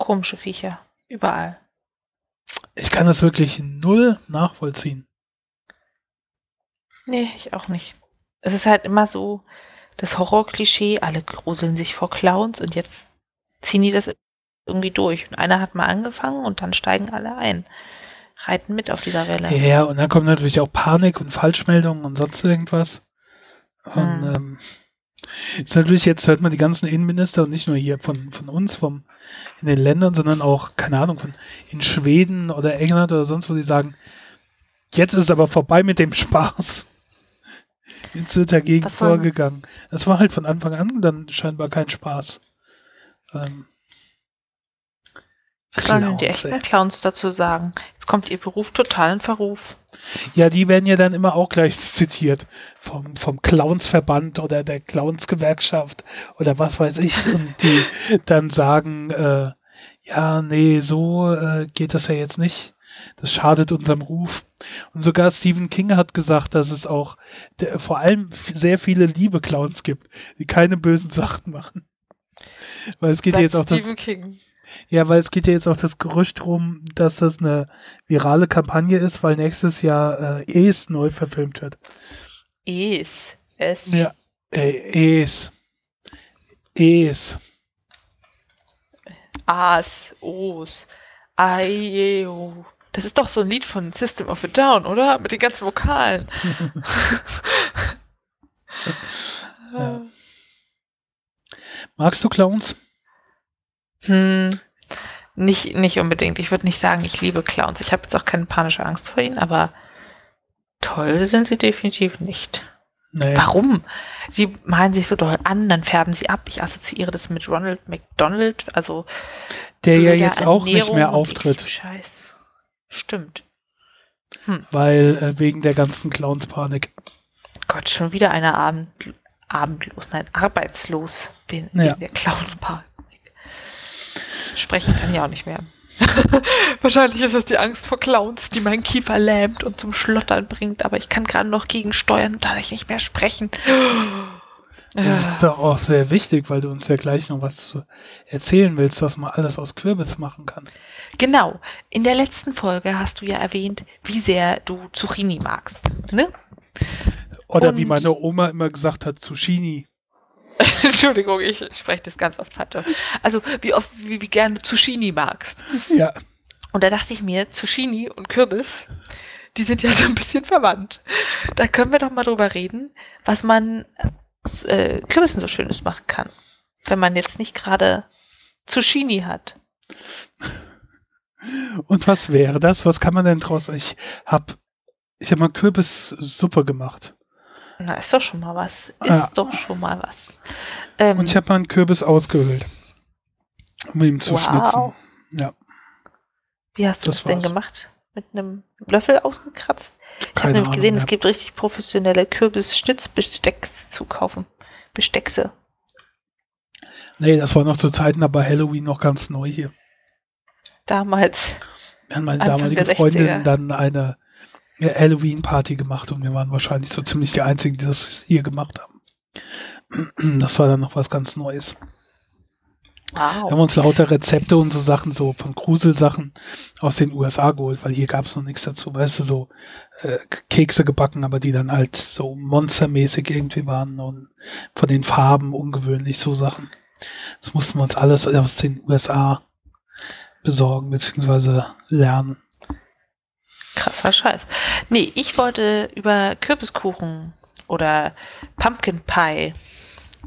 Komische Viecher. Überall. Ich kann das wirklich null nachvollziehen. Nee, ich auch nicht. Es ist halt immer so das Horrorklischee, alle gruseln sich vor Clowns und jetzt ziehen die das irgendwie durch. Und einer hat mal angefangen und dann steigen alle ein. Reiten mit auf dieser Welle. Ja, und dann kommt natürlich auch Panik und Falschmeldungen und sonst irgendwas. Und Hm. ähm, ist natürlich, jetzt hört man die ganzen Innenminister und nicht nur hier von, von uns, vom, in den Ländern, sondern auch, keine Ahnung, von in Schweden oder England oder sonst wo, die sagen, jetzt ist aber vorbei mit dem Spaß. Jetzt wird dagegen Was vorgegangen. Das war halt von Anfang an dann scheinbar kein Spaß. Ähm, Was sollen denn die echten. Clowns dazu sagen? Kommt ihr Beruf total in Verruf. Ja, die werden ja dann immer auch gleich zitiert. Vom, vom Clownsverband oder der Clownsgewerkschaft oder was weiß ich. Und die dann sagen, äh, ja, nee, so äh, geht das ja jetzt nicht. Das schadet unserem Ruf. Und sogar Stephen King hat gesagt, dass es auch der, vor allem sehr viele liebe Clowns gibt, die keine bösen Sachen machen. Weil es geht ja jetzt auch das, King. Ja, weil es geht ja jetzt auch das Gerücht rum, dass das eine virale Kampagne ist, weil nächstes Jahr äh, Es neu verfilmt wird. Es. Es. Ja. Äh, Es. Es. As. Os. Aieo. Das ist doch so ein Lied von System of a Down, oder? Mit den ganzen Vokalen. Ja. Magst du Clowns? Hm, nicht, nicht unbedingt. Ich würde nicht sagen, ich liebe Clowns. Ich habe jetzt auch keine panische Angst vor ihnen, aber toll sind sie definitiv nicht. Nee. Warum? Die malen sich so doll an, dann färben sie ab. Ich assoziiere das mit Ronald McDonald, also Der ja jetzt auch nicht mehr auftritt. Scheiß. Stimmt. Hm. Weil äh, wegen der ganzen Clowns-Panik. Gott, schon wieder einer Abend, abendlos, nein, arbeitslos wegen, Ja. der Clownspanik. Sprechen kann ich auch nicht mehr. Wahrscheinlich ist es die Angst vor Clowns, die meinen Kiefer lähmt und zum Schlottern bringt, aber ich kann gerade noch gegensteuern und dadurch nicht mehr sprechen. Das ist doch auch sehr wichtig, weil du uns ja gleich noch was zu erzählen willst, was man alles aus Kürbis machen kann. Genau. In der letzten Folge hast du ja erwähnt, wie sehr du Zucchini magst. Ne? Oder wie Und- meine Oma immer gesagt hat, Zucchini. Entschuldigung, ich spreche das ganz oft falsch. Also, wie oft, wie, wie gern du Zucchini magst. Ja, Und da dachte ich mir, Zucchini und Kürbis, die sind ja so ein bisschen verwandt. Da können wir doch mal drüber reden, was man aus äh, Kürbissen so Schönes machen kann. Wenn man jetzt nicht gerade Zucchini hat. und was wäre das? Was kann man denn draus? Ich hab, ich hab mal Kürbissuppe gemacht. Na, ist doch schon mal was. Ist Ja. doch schon mal was. Ähm, Und ich habe mal einen Kürbis ausgehöhlt. Um ihn zu Wow. schnitzen. Ja, wie hast du das das, denn gemacht? Mit einem Löffel ausgekratzt? Ich habe nämlich gesehen, es mehr. gibt richtig professionelle Kürbisschnitzbestecks zu kaufen. Besteckse. Nee, das war noch zu Zeiten, aber Halloween noch ganz neu hier. Damals. Dann meine Anfang damalige der 60er. Freundin dann eine Halloween-Party gemacht und wir waren wahrscheinlich so ziemlich die Einzigen, die das hier gemacht haben. Das war dann noch was ganz Neues. Wir haben Wow. uns lauter Rezepte und so Sachen, so von Gruselsachen aus den USA geholt, weil hier gab es noch nichts dazu, weißt du, so äh, Kekse gebacken, aber die dann halt so monstermäßig irgendwie waren und von den Farben ungewöhnlich so Sachen. Das mussten wir uns alles aus den USA besorgen, beziehungsweise lernen. Krasser Scheiß. Nee, ich wollte über Kürbiskuchen oder Pumpkin Pie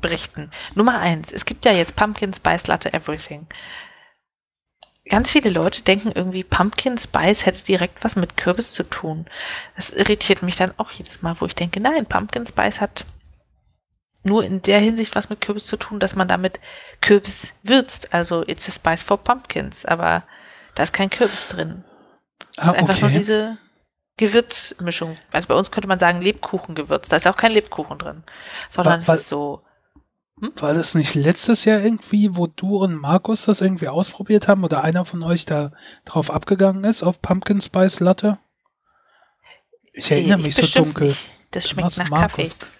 berichten. Nummer eins, es gibt ja jetzt Pumpkin Spice Latte Everything. Ganz viele Leute denken irgendwie, Pumpkin Spice hätte direkt was mit Kürbis zu tun. Das irritiert mich dann auch jedes Mal, wo ich denke, nein, Pumpkin Spice hat nur in der Hinsicht was mit Kürbis zu tun, dass man damit Kürbis würzt. Also it's a spice for pumpkins, aber da ist kein Kürbis drin. Das Ah, ist einfach nur okay. diese Gewürzmischung. Also bei uns könnte man sagen Lebkuchengewürz. Da ist auch kein Lebkuchen drin. Sondern Wa- wa- es ist so, War das nicht letztes Jahr irgendwie, wo du und Markus das irgendwie ausprobiert haben oder einer von euch da drauf abgegangen ist auf Pumpkin Spice Latte? Ich erinnere ich mich so dunkel. nicht. Das schmeckt nach Markus? Kaffee.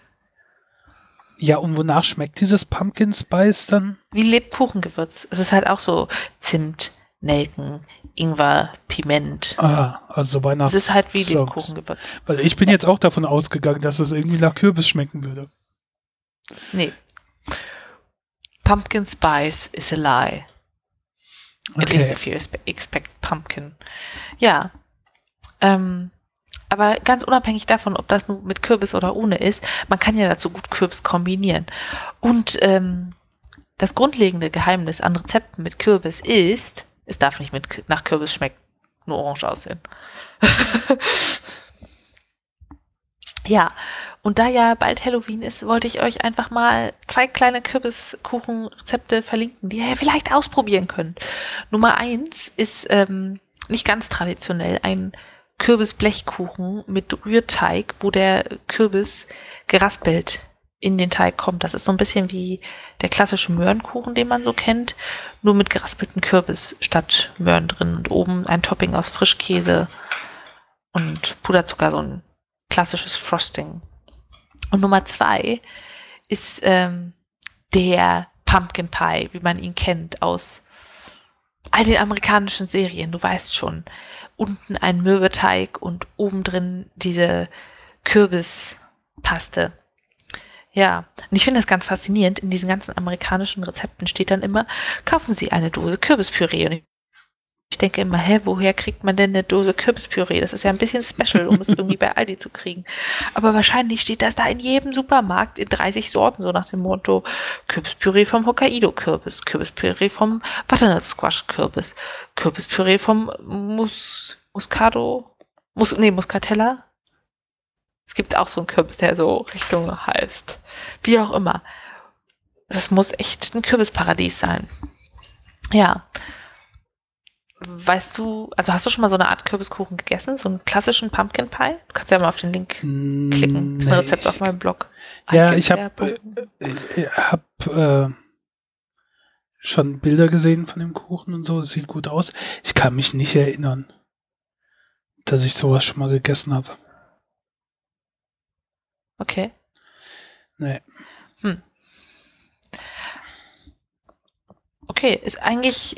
Ja, und wonach schmeckt dieses Pumpkin Spice dann? Wie Lebkuchengewürz. Es ist halt auch so Zimt, Nelken, Ingwer, Piment. Ah, also Weihnachts. Es ist halt wie so. Lebkuchengewürz. Weil ich bin jetzt auch davon ausgegangen, dass es irgendwie nach Kürbis schmecken würde. Nee. Pumpkin Spice is a lie. At least Okay. if you expe- expect pumpkin. Ja. Ähm, aber ganz unabhängig davon, ob das nun mit Kürbis oder ohne ist, man kann ja dazu gut Kürbis kombinieren. Und ähm, das grundlegende Geheimnis an Rezepten mit Kürbis ist, es darf nicht mit, nach Kürbis schmecken, nur orange aussehen. ja, und da ja bald Halloween ist, wollte ich euch einfach mal zwei kleine Kürbiskuchenrezepte verlinken, die ihr vielleicht ausprobieren könnt. Nummer eins ist ähm, nicht ganz traditionell ein Kürbisblechkuchen mit Rührteig, wo der Kürbis geraspelt in den Teig kommt. Das ist so ein bisschen wie der klassische Möhrenkuchen, den man so kennt, nur mit geraspelten Kürbis statt Möhren drin und oben ein Topping aus Frischkäse und Puderzucker, so ein klassisches Frosting. Und Nummer zwei ist ähm, der Pumpkin Pie, wie man ihn kennt aus all den amerikanischen Serien, du weißt schon. Unten ein Mürbeteig und oben drin diese Kürbispaste. Ja, und ich finde das ganz faszinierend. In diesen ganzen amerikanischen Rezepten steht dann immer, kaufen Sie eine Dose Kürbispüree. Und ich denke immer, hä, woher kriegt man denn eine Dose Kürbispüree? Das ist ja ein bisschen special, um es irgendwie bei Aldi zu kriegen. Aber wahrscheinlich steht das da in jedem Supermarkt in 30 Sorten, so nach dem Motto Kürbispüree vom Hokkaido-Kürbis, Kürbispüree vom Butternut-Squash-Kürbis, Kürbispüree vom Mus Muscado, Mus nee, Muscatella. Es gibt auch so einen Kürbis, der so Richtung heißt. Wie auch immer. Das muss echt ein Kürbisparadies sein. Ja. weißt du, also hast du schon mal so eine Art Kürbiskuchen gegessen? So einen klassischen Pumpkin Pie? Du kannst ja mal auf den Link klicken. Das ist ein Nee, Rezept auf meinem Blog. Ja, ich habe Eingib- äh, hab, äh, schon Bilder gesehen von dem Kuchen und so. Es sieht gut aus. Ich kann mich nicht erinnern, dass ich sowas schon mal gegessen habe. Okay. Nee. Okay, ist eigentlich,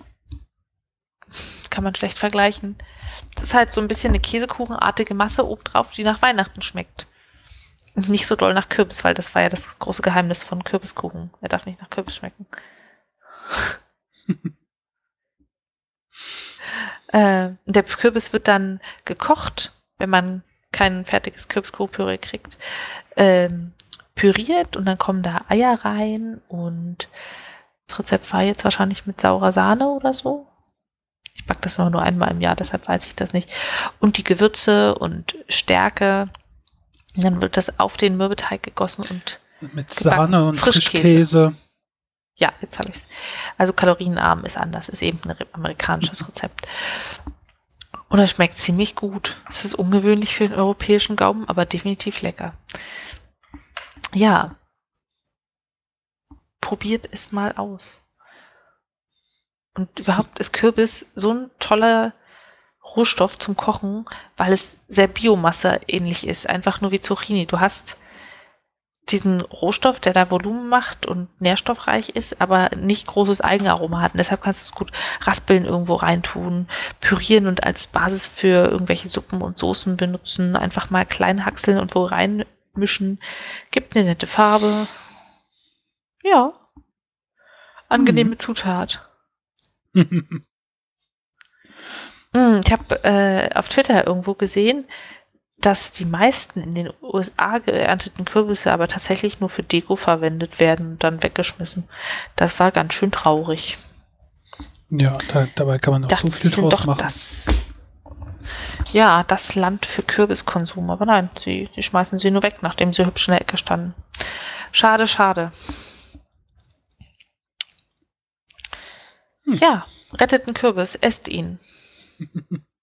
kann man schlecht vergleichen. Es ist halt so ein bisschen eine Käsekuchenartige Masse obendrauf, die nach Weihnachten schmeckt. Und nicht so doll nach Kürbis, weil das war ja das große Geheimnis von Kürbiskuchen. Er darf nicht nach Kürbis schmecken. äh, der Kürbis wird dann gekocht, wenn man kein fertiges Kürbiskuchenpüree kriegt. Ähm, püriert und dann kommen da Eier rein und das Rezept war jetzt wahrscheinlich mit saurer Sahne oder so. Ich back das immer nur einmal im Jahr, deshalb weiß ich das nicht. Und die Gewürze und Stärke. Und dann wird das auf den Mürbeteig gegossen und Mit Gebacken. Sahne und Frischkäse. Frischkäse. ja, jetzt habe ich's. Also kalorienarm ist anders, ist eben ein amerikanisches Rezept. Und es schmeckt ziemlich gut. Es ist ungewöhnlich für den europäischen Gaumen, aber definitiv lecker. Ja. Probiert es mal aus. Und überhaupt ist Kürbis so ein toller Rohstoff zum Kochen, weil es sehr Biomasse ähnlich ist, einfach nur wie Zucchini. Du hast diesen Rohstoff, der da Volumen macht und nährstoffreich ist, aber nicht großes Eigenaroma hat. Und deshalb kannst du es gut raspeln, irgendwo reintun, pürieren und als Basis für irgendwelche Suppen und Soßen benutzen. Einfach mal klein hackseln und wo reinmischen. Gibt eine nette Farbe. Ja. Angenehme Zutat. Hm, ich habe äh, auf Twitter irgendwo gesehen, dass die meisten in den USA geernteten Kürbisse aber tatsächlich nur für Deko verwendet werden und dann weggeschmissen. Das war ganz schön traurig. ja, da, dabei kann man Dachte, so viel draus machen. das. Ja, das Land für Kürbiskonsum. Aber nein, sie, sie schmeißen sie nur weg, nachdem sie hübsch in der Ecke standen. Schade, schade. Hm. Ja, rettet einen Kürbis, esst ihn.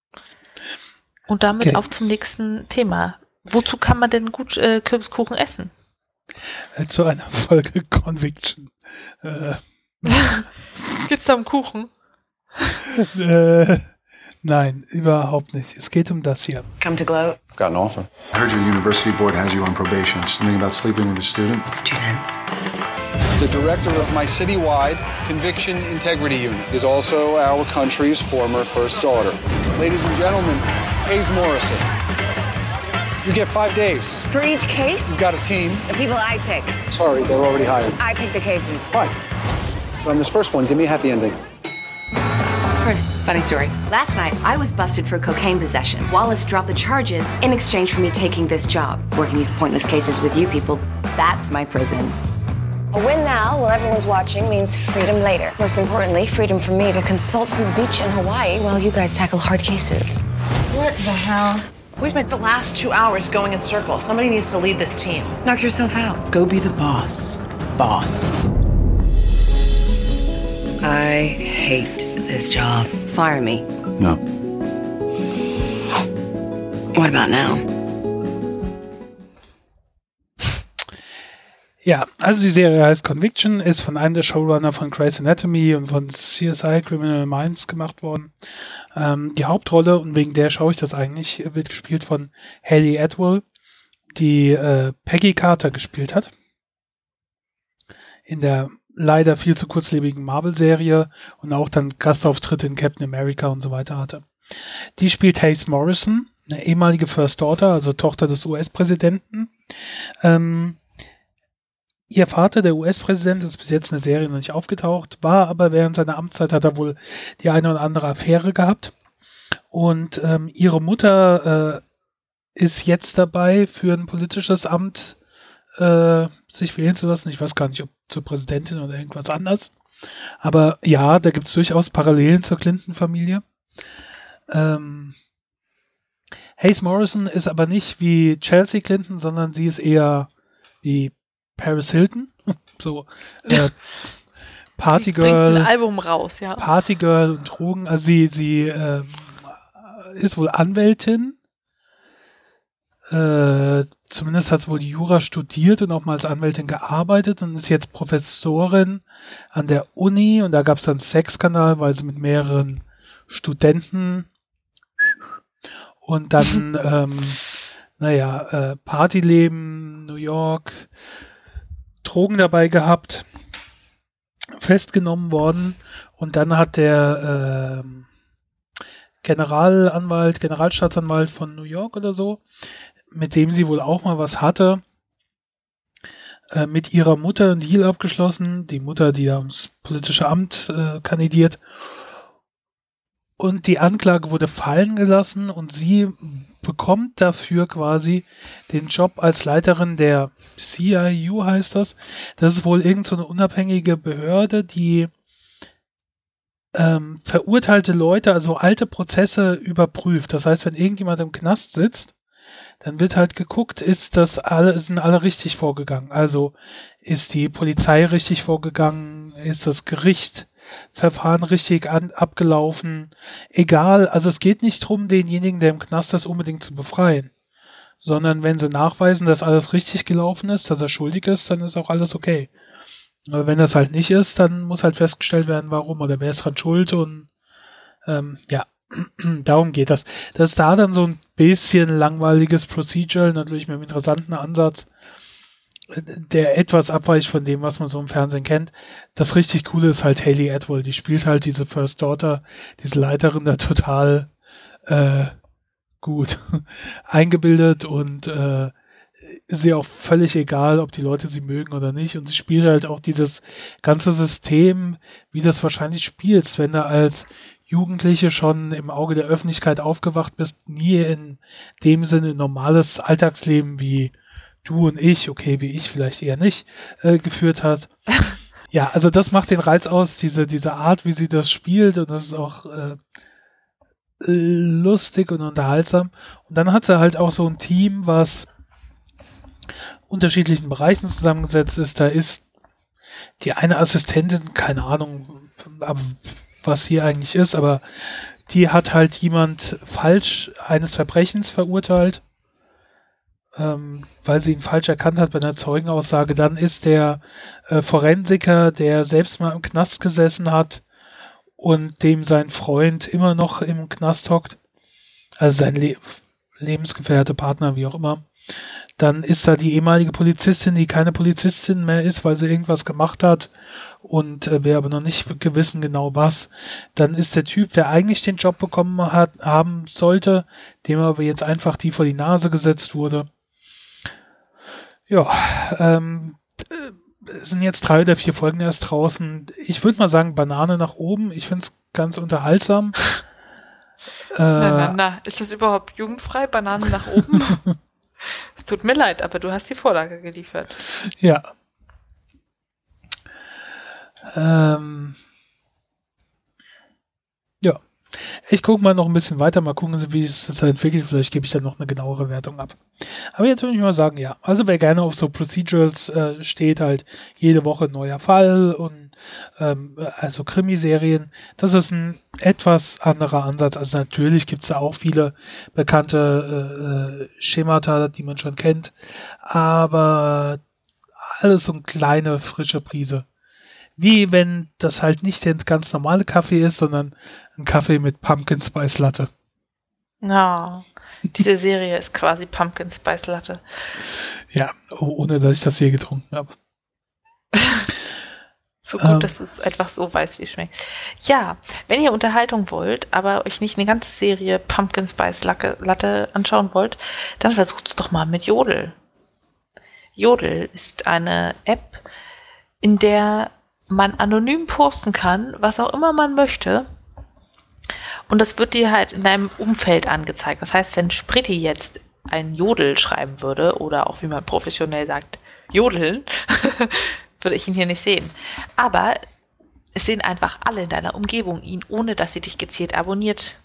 Und damit Okay. auf zum nächsten Thema. Wozu kann man denn gut äh, Kürbiskuchen essen? Äh, Zu einer Folge Conviction. Äh, Geht's da um Kuchen? äh, nein, überhaupt nicht. Es geht um das hier. Come to gloat. Got an offer. I heard your university board has you on probation. Something about sleeping with the students? Students. The director of my citywide Conviction Integrity Unit is also our country's former first daughter. Ladies and gentlemen, Hayes Morrison. You get five days. For each case, You've got a team. the people I pick. Sorry, they're already hired. I pick the cases. Fine. But on this first one, give me a happy ending. First, funny story. Last night, I was busted for cocaine possession. Wallace dropped the charges in exchange for me taking this job. Working these pointless cases with you people, that's my prison. A win now, while everyone's watching, means freedom later. Most importantly, freedom for me to consult from the beach in Hawaii while you guys tackle hard cases. What the hell? We spent the last two hours going in circles. Somebody needs to lead this team. Knock yourself out. Go be the boss. Boss. I hate this job. Fire me. No. What about now? Ja, also die Serie heißt Conviction, ist von einem der Showrunner von Grey's Anatomy und von CSI Criminal Minds gemacht worden. Ähm, die Hauptrolle, und wegen der schaue ich das eigentlich, wird gespielt von Haley Atwell, die äh, Peggy Carter gespielt hat. In der leider viel zu kurzlebigen Marvel-Serie und auch dann Gastauftritte in Captain America und so weiter hatte. Die spielt Hayes Morrison, eine ehemalige First Daughter, also Tochter des US-Präsidenten. Ähm, Ihr Vater, der US-Präsident, ist bis jetzt in der Serie noch nicht aufgetaucht, war aber während seiner Amtszeit hat er wohl die eine oder andere Affäre gehabt. Und ähm, ihre Mutter äh, ist jetzt dabei, für ein politisches Amt äh, sich wählen zu lassen. Ich weiß gar nicht, ob zur Präsidentin oder irgendwas anderes. Aber ja, da gibt es durchaus Parallelen zur Clinton-Familie. Ähm, Hayes Morrison ist aber nicht wie Chelsea Clinton, sondern sie ist eher wie Paris Hilton. so äh, Partygirl. ein Album raus, ja. Partygirl und Drogen. Also sie, sie ähm, ist wohl Anwältin. Äh, zumindest hat sie wohl Jura studiert und auch mal als Anwältin gearbeitet und ist jetzt Professorin an der Uni und da gab es dann Sexskandal, weil sie mit mehreren Studenten und dann, ähm, naja, äh, Partyleben, New York, Drogen dabei gehabt, festgenommen worden und dann hat der ähm, Generalanwalt, Generalstaatsanwalt von New York oder so, mit dem sie wohl auch mal was hatte, äh, mit ihrer Mutter einen Deal abgeschlossen, die Mutter, die ums politische Amt äh, kandidiert. Und die Anklage wurde fallen gelassen und sie bekommt dafür quasi den Job als Leiterin der CIU heißt das. Das ist wohl irgendeine so eine unabhängige Behörde, die ähm, verurteilte Leute, also alte Prozesse überprüft. Das heißt, wenn irgendjemand im Knast sitzt, dann wird halt geguckt, ist das alle, sind alle richtig vorgegangen? Also ist die Polizei richtig vorgegangen? Ist das Gericht Verfahren richtig an, abgelaufen? Egal, also es geht nicht drum, denjenigen, der im Knast ist, unbedingt zu befreien. Sondern wenn sie nachweisen, dass alles richtig gelaufen ist, dass er schuldig ist, dann ist auch alles okay. Aber wenn das halt nicht ist, dann muss halt festgestellt werden, warum oder wer ist dran schuld und ähm, ja, darum geht das. Das ist da dann so ein bisschen langweiliges Procedural, natürlich mit einem interessanten Ansatz, der etwas abweicht von dem, was man so im Fernsehen kennt. Das richtig Coole ist halt Haley Atwell, die spielt halt diese First Daughter, diese Leiterin da total äh, gut eingebildet und äh, ist ihr auch völlig egal, ob die Leute sie mögen oder nicht. Und sie spielt halt auch dieses ganze System, wie das wahrscheinlich spielst, wenn du als Jugendliche schon im Auge der Öffentlichkeit aufgewacht bist, nie in dem Sinne normales Alltagsleben wie du und ich, okay, wie ich vielleicht eher nicht, äh, geführt hat. ja, also das macht den Reiz aus, diese, diese Art, wie sie das spielt und das ist auch äh, lustig und unterhaltsam. Und dann hat sie halt auch so ein Team, was unterschiedlichen Bereichen zusammengesetzt ist. Da ist die eine Assistentin, keine Ahnung, was hier eigentlich ist, aber die hat halt jemand falsch eines Verbrechens verurteilt, ähm, weil sie ihn falsch erkannt hat bei einer Zeugenaussage. Dann ist der äh, Forensiker, der selbst mal im Knast gesessen hat und dem sein Freund immer noch im Knast hockt, also sein Le Lebensgefährte, Partner, wie auch immer. Dann ist da die ehemalige Polizistin, die keine Polizistin mehr ist, weil sie irgendwas gemacht hat und äh, wir aber noch nicht gewissen genau was. Dann ist der Typ, der eigentlich den Job bekommen hat, haben sollte, dem aber jetzt einfach die vor die Nase gesetzt wurde. Ja, ähm, es sind jetzt drei oder vier Folgen erst draußen. Ich würde mal sagen, Banane nach oben. Ich finde es ganz unterhaltsam. äh, na, na, na. Ist das überhaupt jugendfrei? Banane nach oben? Es tut mir leid, aber du hast die Vorlage geliefert. Ja. Ähm. Ich gucke mal noch ein bisschen weiter, mal gucken, wie es sich entwickelt. Vielleicht gebe ich dann noch eine genauere Wertung ab. Aber jetzt würde ich mal sagen, ja. Also wer gerne auf so Procedurals äh, steht, halt jede Woche neuer Fall und ähm, also Krimiserien, das ist ein etwas anderer Ansatz. Also natürlich gibt es da auch viele bekannte äh, äh, Schemata, die man schon kennt, aber alles so eine kleine frische Prise. Wie wenn das halt nicht der ganz normale Kaffee ist, sondern ein Kaffee mit Pumpkin Spice Latte. Ja, diese Serie ist quasi Pumpkin Spice Latte. Ja, ohne dass ich das je getrunken habe. so gut, ähm, dass es einfach so weiß, wie es schmeckt. Ja, wenn ihr Unterhaltung wollt, aber euch nicht eine ganze Serie Pumpkin Spice Latte anschauen wollt, dann versucht es doch mal mit Jodel. Jodel ist eine App, in der man anonym posten kann, was auch immer man möchte. Und das wird dir halt in deinem Umfeld angezeigt. Das heißt, wenn Spritti jetzt ein Jodel schreiben würde, oder auch wie man professionell sagt, Jodeln, würde ich ihn hier nicht sehen. Aber es sehen einfach alle in deiner Umgebung ihn, ohne dass sie dich gezielt abonniert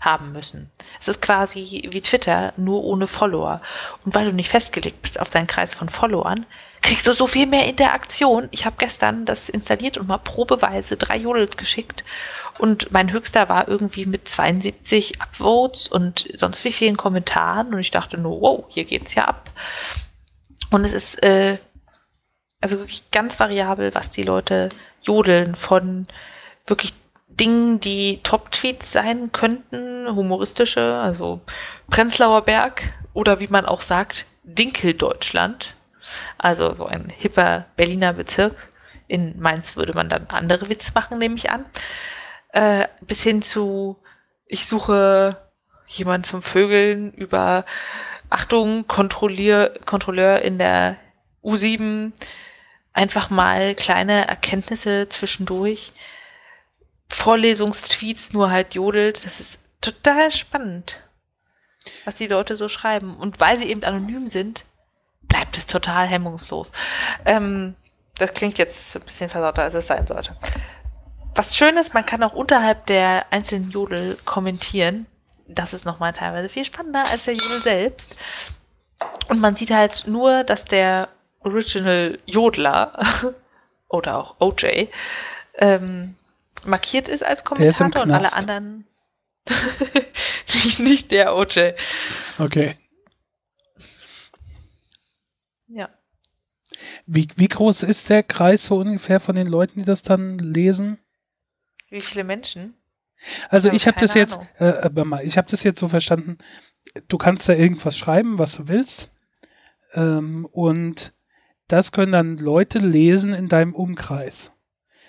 haben müssen. Es ist quasi wie Twitter, nur ohne Follower. Und weil du nicht festgelegt bist auf deinen Kreis von Followern, kriegst du so viel mehr Interaktion. Ich habe gestern das installiert und mal probeweise drei Jodels geschickt. Und mein höchster war irgendwie mit 72 Upvotes und sonst wie vielen Kommentaren. Und ich dachte nur, wow, hier geht's ja ab. Und es ist äh, also wirklich ganz variabel, was die Leute jodeln von wirklich Dingen, die Top-Tweets sein könnten, humoristische, also Prenzlauer Berg oder wie man auch sagt, Dinkeldeutschland. Also so ein hipper Berliner Bezirk. In Mainz würde man dann andere Witze machen, nehme ich an. Äh, bis hin zu, ich suche jemanden zum Vögeln über Achtung, Kontrollier, Kontrolleur in der U7, einfach mal kleine Erkenntnisse zwischendurch. Vorlesungstweets, nur halt jodelt. Das ist total spannend, was die Leute so schreiben. Und weil sie eben anonym sind, bleibt es total hemmungslos. Ähm, das klingt jetzt ein bisschen versauter, als es sein sollte. Was schön ist, man kann auch unterhalb der einzelnen Jodel kommentieren. Das ist nochmal teilweise viel spannender als der Jodel selbst. Und man sieht halt nur, dass der Original Jodler oder auch OJ ähm, markiert ist als Kommentator und alle anderen nicht, nicht der OJ. Okay. Ja. Wie, wie groß ist der Kreis so ungefähr von den Leuten, die das dann lesen? Wie viele Menschen? Also ich habe das jetzt, äh, ich habe das jetzt so verstanden. Du kannst da irgendwas schreiben, was du willst, ähm, und das können dann Leute lesen in deinem Umkreis.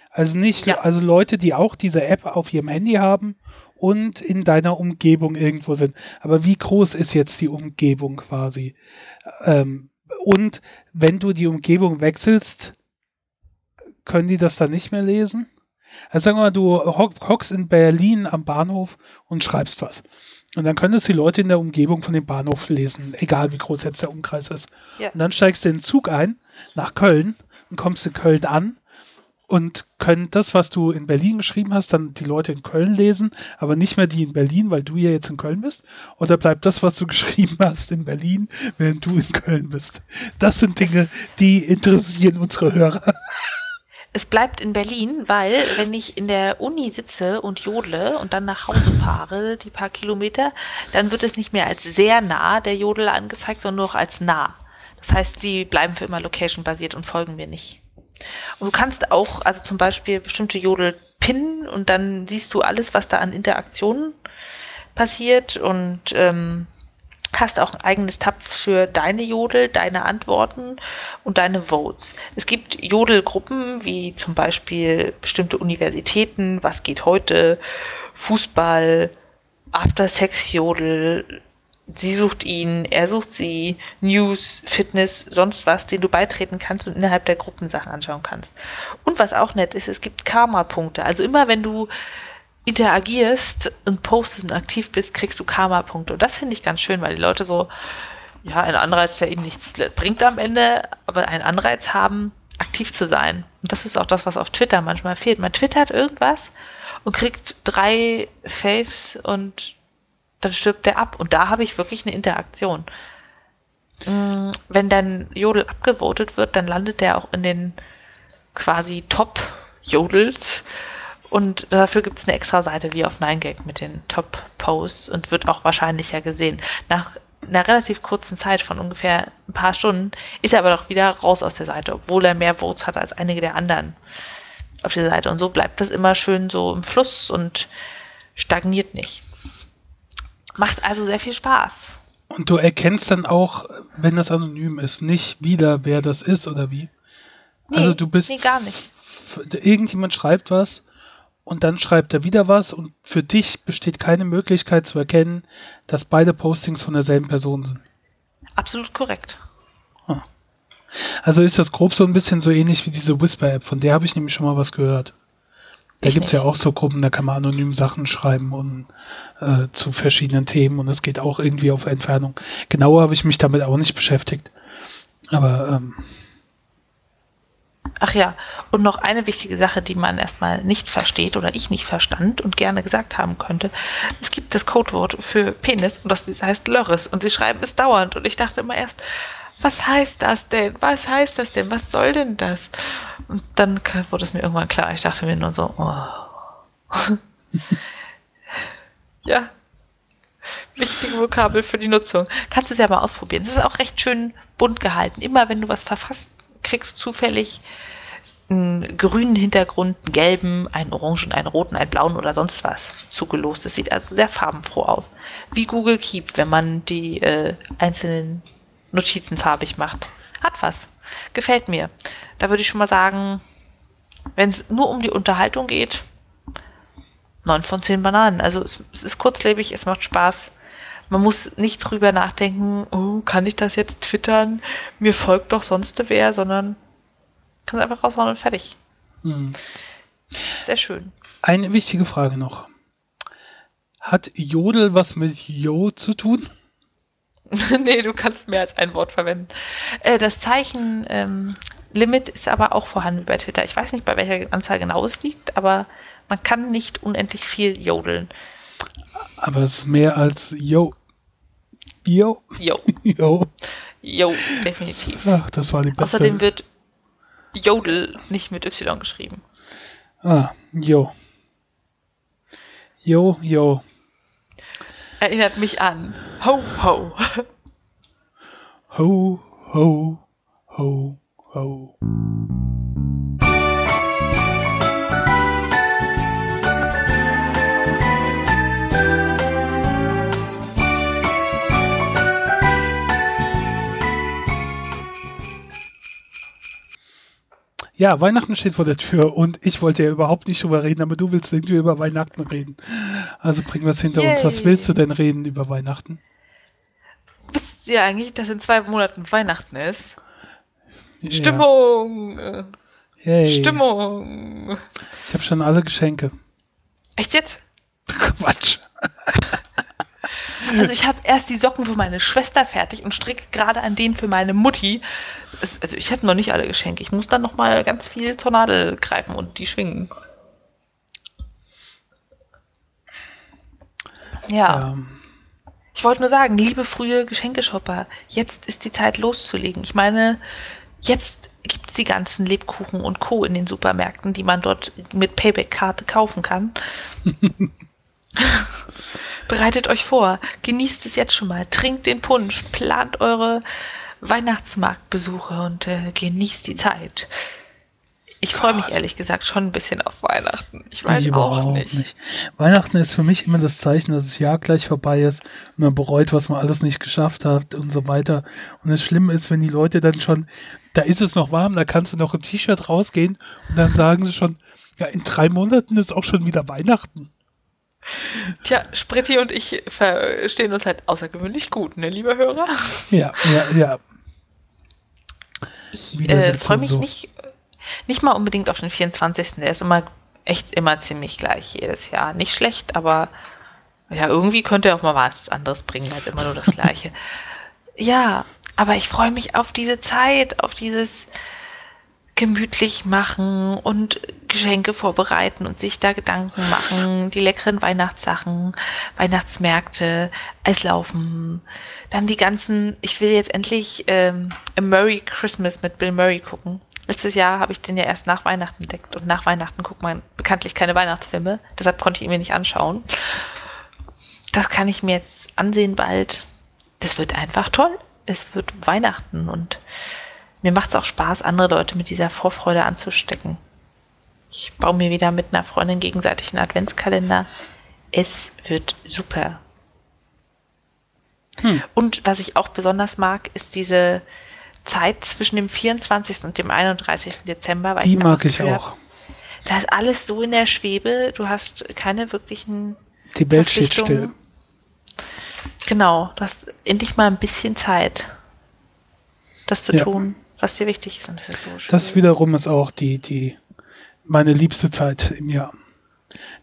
Also nicht, ja. also Leute, die auch diese App auf ihrem Handy haben und in deiner Umgebung irgendwo sind. Aber wie groß ist jetzt die Umgebung quasi? Ähm, und wenn du die Umgebung wechselst, können die das dann nicht mehr lesen? Also sagen wir mal, du hockst in Berlin am Bahnhof und schreibst was. Und dann können es die Leute in der Umgebung von dem Bahnhof lesen, egal wie groß jetzt der Umkreis ist. Ja. Und dann steigst du in den Zug ein nach Köln und kommst in Köln an und können das, was du in Berlin geschrieben hast, dann die Leute in Köln lesen, aber nicht mehr die in Berlin, weil du ja jetzt in Köln bist? Oder bleibt das, was du geschrieben hast, in Berlin, während du in Köln bist? Das sind Dinge, die interessieren unsere Hörer. Es bleibt in Berlin, weil wenn ich in der Uni sitze und jodle und dann nach Hause fahre, die paar Kilometer, dann wird es nicht mehr als sehr nah der Jodel angezeigt, sondern nur noch als nah. Das heißt, sie bleiben für immer location-basiert und folgen mir nicht. Und du kannst auch, also zum Beispiel bestimmte Jodel pinnen und dann siehst du alles, was da an Interaktionen passiert und ähm, hast auch ein eigenes Tab für deine Jodel, deine Antworten und deine Votes. Es gibt Jodelgruppen, wie zum Beispiel bestimmte Universitäten, was geht heute, Fußball, After-Sex-Jodel, sie sucht ihn, er sucht sie, News, Fitness, sonst was, den du beitreten kannst und innerhalb der Gruppen Sachen anschauen kannst. Und was auch nett ist, es gibt Karma-Punkte. Also immer wenn du interagierst und postest und aktiv bist, kriegst du Karma-Punkte. Und das finde ich ganz schön, weil die Leute so, ja, ein Anreiz, der ihnen nichts bringt am Ende, aber einen Anreiz haben, aktiv zu sein. Und das ist auch das, was auf Twitter manchmal fehlt. Man twittert irgendwas und kriegt drei Faves und dann stirbt der ab. Und da habe ich wirklich eine Interaktion. Mm, wenn dann Jodel abgevotet wird, dann landet der auch in den quasi Top-Jodels. Und dafür gibt es eine extra Seite wie auf 9gag mit den Top-Posts und wird auch wahrscheinlicher gesehen. Nach einer relativ kurzen Zeit von ungefähr ein paar Stunden ist er aber doch wieder raus aus der Seite, obwohl er mehr Votes hat als einige der anderen auf der Seite. Und so bleibt das immer schön so im Fluss und stagniert nicht. Macht also sehr viel Spaß. Und du erkennst dann auch, wenn das anonym ist, nicht wieder, wer das ist oder wie? Nee, also du bist. Nee, gar nicht. Irgendjemand schreibt was und dann schreibt er wieder was und für dich besteht keine Möglichkeit zu erkennen, dass beide Postings von derselben Person sind. Absolut korrekt. Ah. Also ist das grob so ein bisschen so ähnlich wie diese Whisper-App, von der habe ich nämlich schon mal was gehört. Da gibt es ja auch so Gruppen, da kann man anonym Sachen schreiben und äh, zu verschiedenen Themen und es geht auch irgendwie auf Entfernung. Genauer habe ich mich damit auch nicht beschäftigt. Aber ähm, Ach ja, und noch eine wichtige Sache, die man erstmal nicht versteht oder ich nicht verstand und gerne gesagt haben könnte. Es gibt das Codewort für Penis und das heißt Lörres und sie schreiben es dauernd und ich dachte immer erst, was heißt das denn? Was heißt das denn? Was soll denn das? Und dann wurde es mir irgendwann klar. Ich dachte mir nur so, oh. ja. Wichtige Vokabel für die Nutzung. Kannst du es ja mal ausprobieren. Es ist auch recht schön bunt gehalten. Immer wenn du was verfasst, kriegst du zufällig einen grünen Hintergrund, einen gelben, einen orangen, einen roten, einen blauen oder sonst was zugelost. Das sieht also sehr farbenfroh aus. Wie Google Keep, wenn man die äh, einzelnen Notizen farbig macht. Hat was. Gefällt mir. Da würde ich schon mal sagen, wenn es nur um die Unterhaltung geht, 9 von 10 Bananen. Also es, es ist kurzlebig, es macht Spaß. Man muss nicht drüber nachdenken, oh, kann ich das jetzt twittern? Mir folgt doch sonst wer, sondern kann es einfach raushauen und fertig. Hm. Sehr schön. Eine wichtige Frage noch. Hat Jodel was mit Yo zu tun? nee, du kannst mehr als ein Wort verwenden. Äh, das Zeichen ähm, Limit ist aber auch vorhanden bei Twitter. Ich weiß nicht, bei welcher Anzahl genau es liegt, aber man kann nicht unendlich viel jodeln. Aber es ist mehr als Yo. Yo. Jo, Yo. jo, definitiv. Ach, das war die beste. Außerdem wird Jodel nicht mit Y geschrieben. ah, Yo. Yo, yo. Erinnert mich an Ho Ho. Ho, ho, ho, ho. Ja, Weihnachten steht vor der Tür und ich wollte ja überhaupt nicht drüber reden, aber du willst irgendwie über Weihnachten reden. Also bringen wir es hinter uns. Was Yay. willst du denn reden über Weihnachten? Wisst ihr eigentlich, dass in zwei Monaten Weihnachten ist? Ja. Stimmung! Yay. Stimmung! Ich habe schon alle Geschenke. Echt jetzt? Quatsch. Also ich habe erst die Socken für meine Schwester fertig und stricke gerade an denen für meine Mutti. Es, also ich habe noch nicht alle Geschenke. Ich muss dann noch mal ganz viel zur Nadel greifen und die schwingen. Ja. Ähm, Ich wollte nur sagen, liebe frühe Geschenkeshopper, jetzt ist die Zeit loszulegen. Ich meine, jetzt gibt es die ganzen Lebkuchen und Co. in den Supermärkten, die man dort mit Payback-Karte kaufen kann. Bereitet euch vor, genießt es jetzt schon mal, trinkt den Punsch, plant eure Weihnachtsmarktbesuche und äh, genießt die Zeit. Ich freue mich ehrlich gesagt schon ein bisschen auf Weihnachten. Ich weiß auch überhaupt nicht. Weihnachten ist für mich immer das Zeichen, dass das Jahr gleich vorbei ist und man bereut, was man alles nicht geschafft hat und so weiter. Und das Schlimme ist, wenn die Leute dann schon, da ist es noch warm, da kannst du noch im T-Shirt rausgehen und dann sagen sie schon, ja, in drei Monaten ist auch schon wieder Weihnachten. Tja, Spritti und ich verstehen uns halt außergewöhnlich gut, ne, lieber Hörer? Ja, ja, ja. Ich äh, freue mich so. nicht, nicht mal unbedingt auf den 24. Der ist immer echt immer ziemlich gleich jedes Jahr. Nicht schlecht, aber ja, irgendwie könnte er auch mal was anderes bringen als immer nur das Gleiche. ja, aber ich freue mich auf diese Zeit, auf dieses gemütlich machen und Geschenke vorbereiten und sich da Gedanken machen, die leckeren Weihnachtssachen, Weihnachtsmärkte, Eislaufen, dann die ganzen, ich will jetzt endlich ähm, A Merry Christmas mit Bill Murray gucken. Letztes Jahr habe ich den ja erst nach Weihnachten entdeckt und nach Weihnachten guckt man bekanntlich keine Weihnachtsfilme, deshalb konnte ich ihn mir nicht anschauen. Das kann ich mir jetzt ansehen bald. Das wird einfach toll. Es wird Weihnachten und mir macht es auch Spaß, andere Leute mit dieser Vorfreude anzustecken. Ich baue mir wieder mit einer Freundin gegenseitig einen Adventskalender. Es wird super. Und was ich auch besonders mag, ist diese Zeit zwischen dem 24. und dem 31. Dezember. Weil Die einfach mag ich hab, auch. Da ist alles so in der Schwebe. Du hast keine wirklichen Die Welt steht still. Genau, du hast endlich mal ein bisschen Zeit, das zu Ja. tun, was dir wichtig ist. Und das ist so schön. Das wiederum ist auch die, die, meine liebste Zeit im Jahr.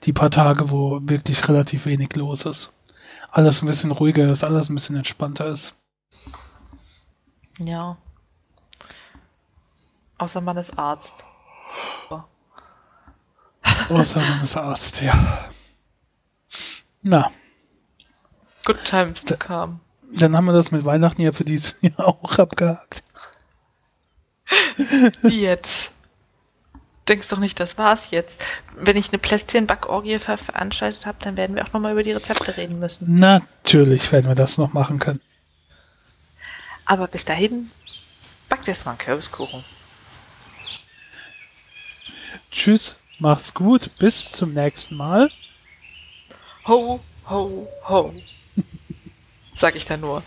Die paar Tage, wo wirklich relativ wenig los ist. Alles ein bisschen ruhiger ist, alles ein bisschen entspannter ist. Ja. Außer man ist Arzt. Außer man ist Arzt, ja. Na, Good times to come. Dann haben wir das mit Weihnachten ja für dieses Jahr auch abgehakt. Wie jetzt? Denkst doch nicht, das war's jetzt. Wenn ich eine Plätzchen-Backorgie ver veranstaltet habe, dann werden wir auch nochmal über die Rezepte reden müssen. Natürlich werden wir das noch machen können. Aber bis dahin, backt erst mal einen Kürbiskuchen. Tschüss, macht's gut, bis zum nächsten Mal. Ho, ho, ho. Sag ich dann nur.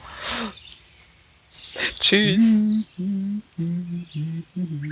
Tschüss.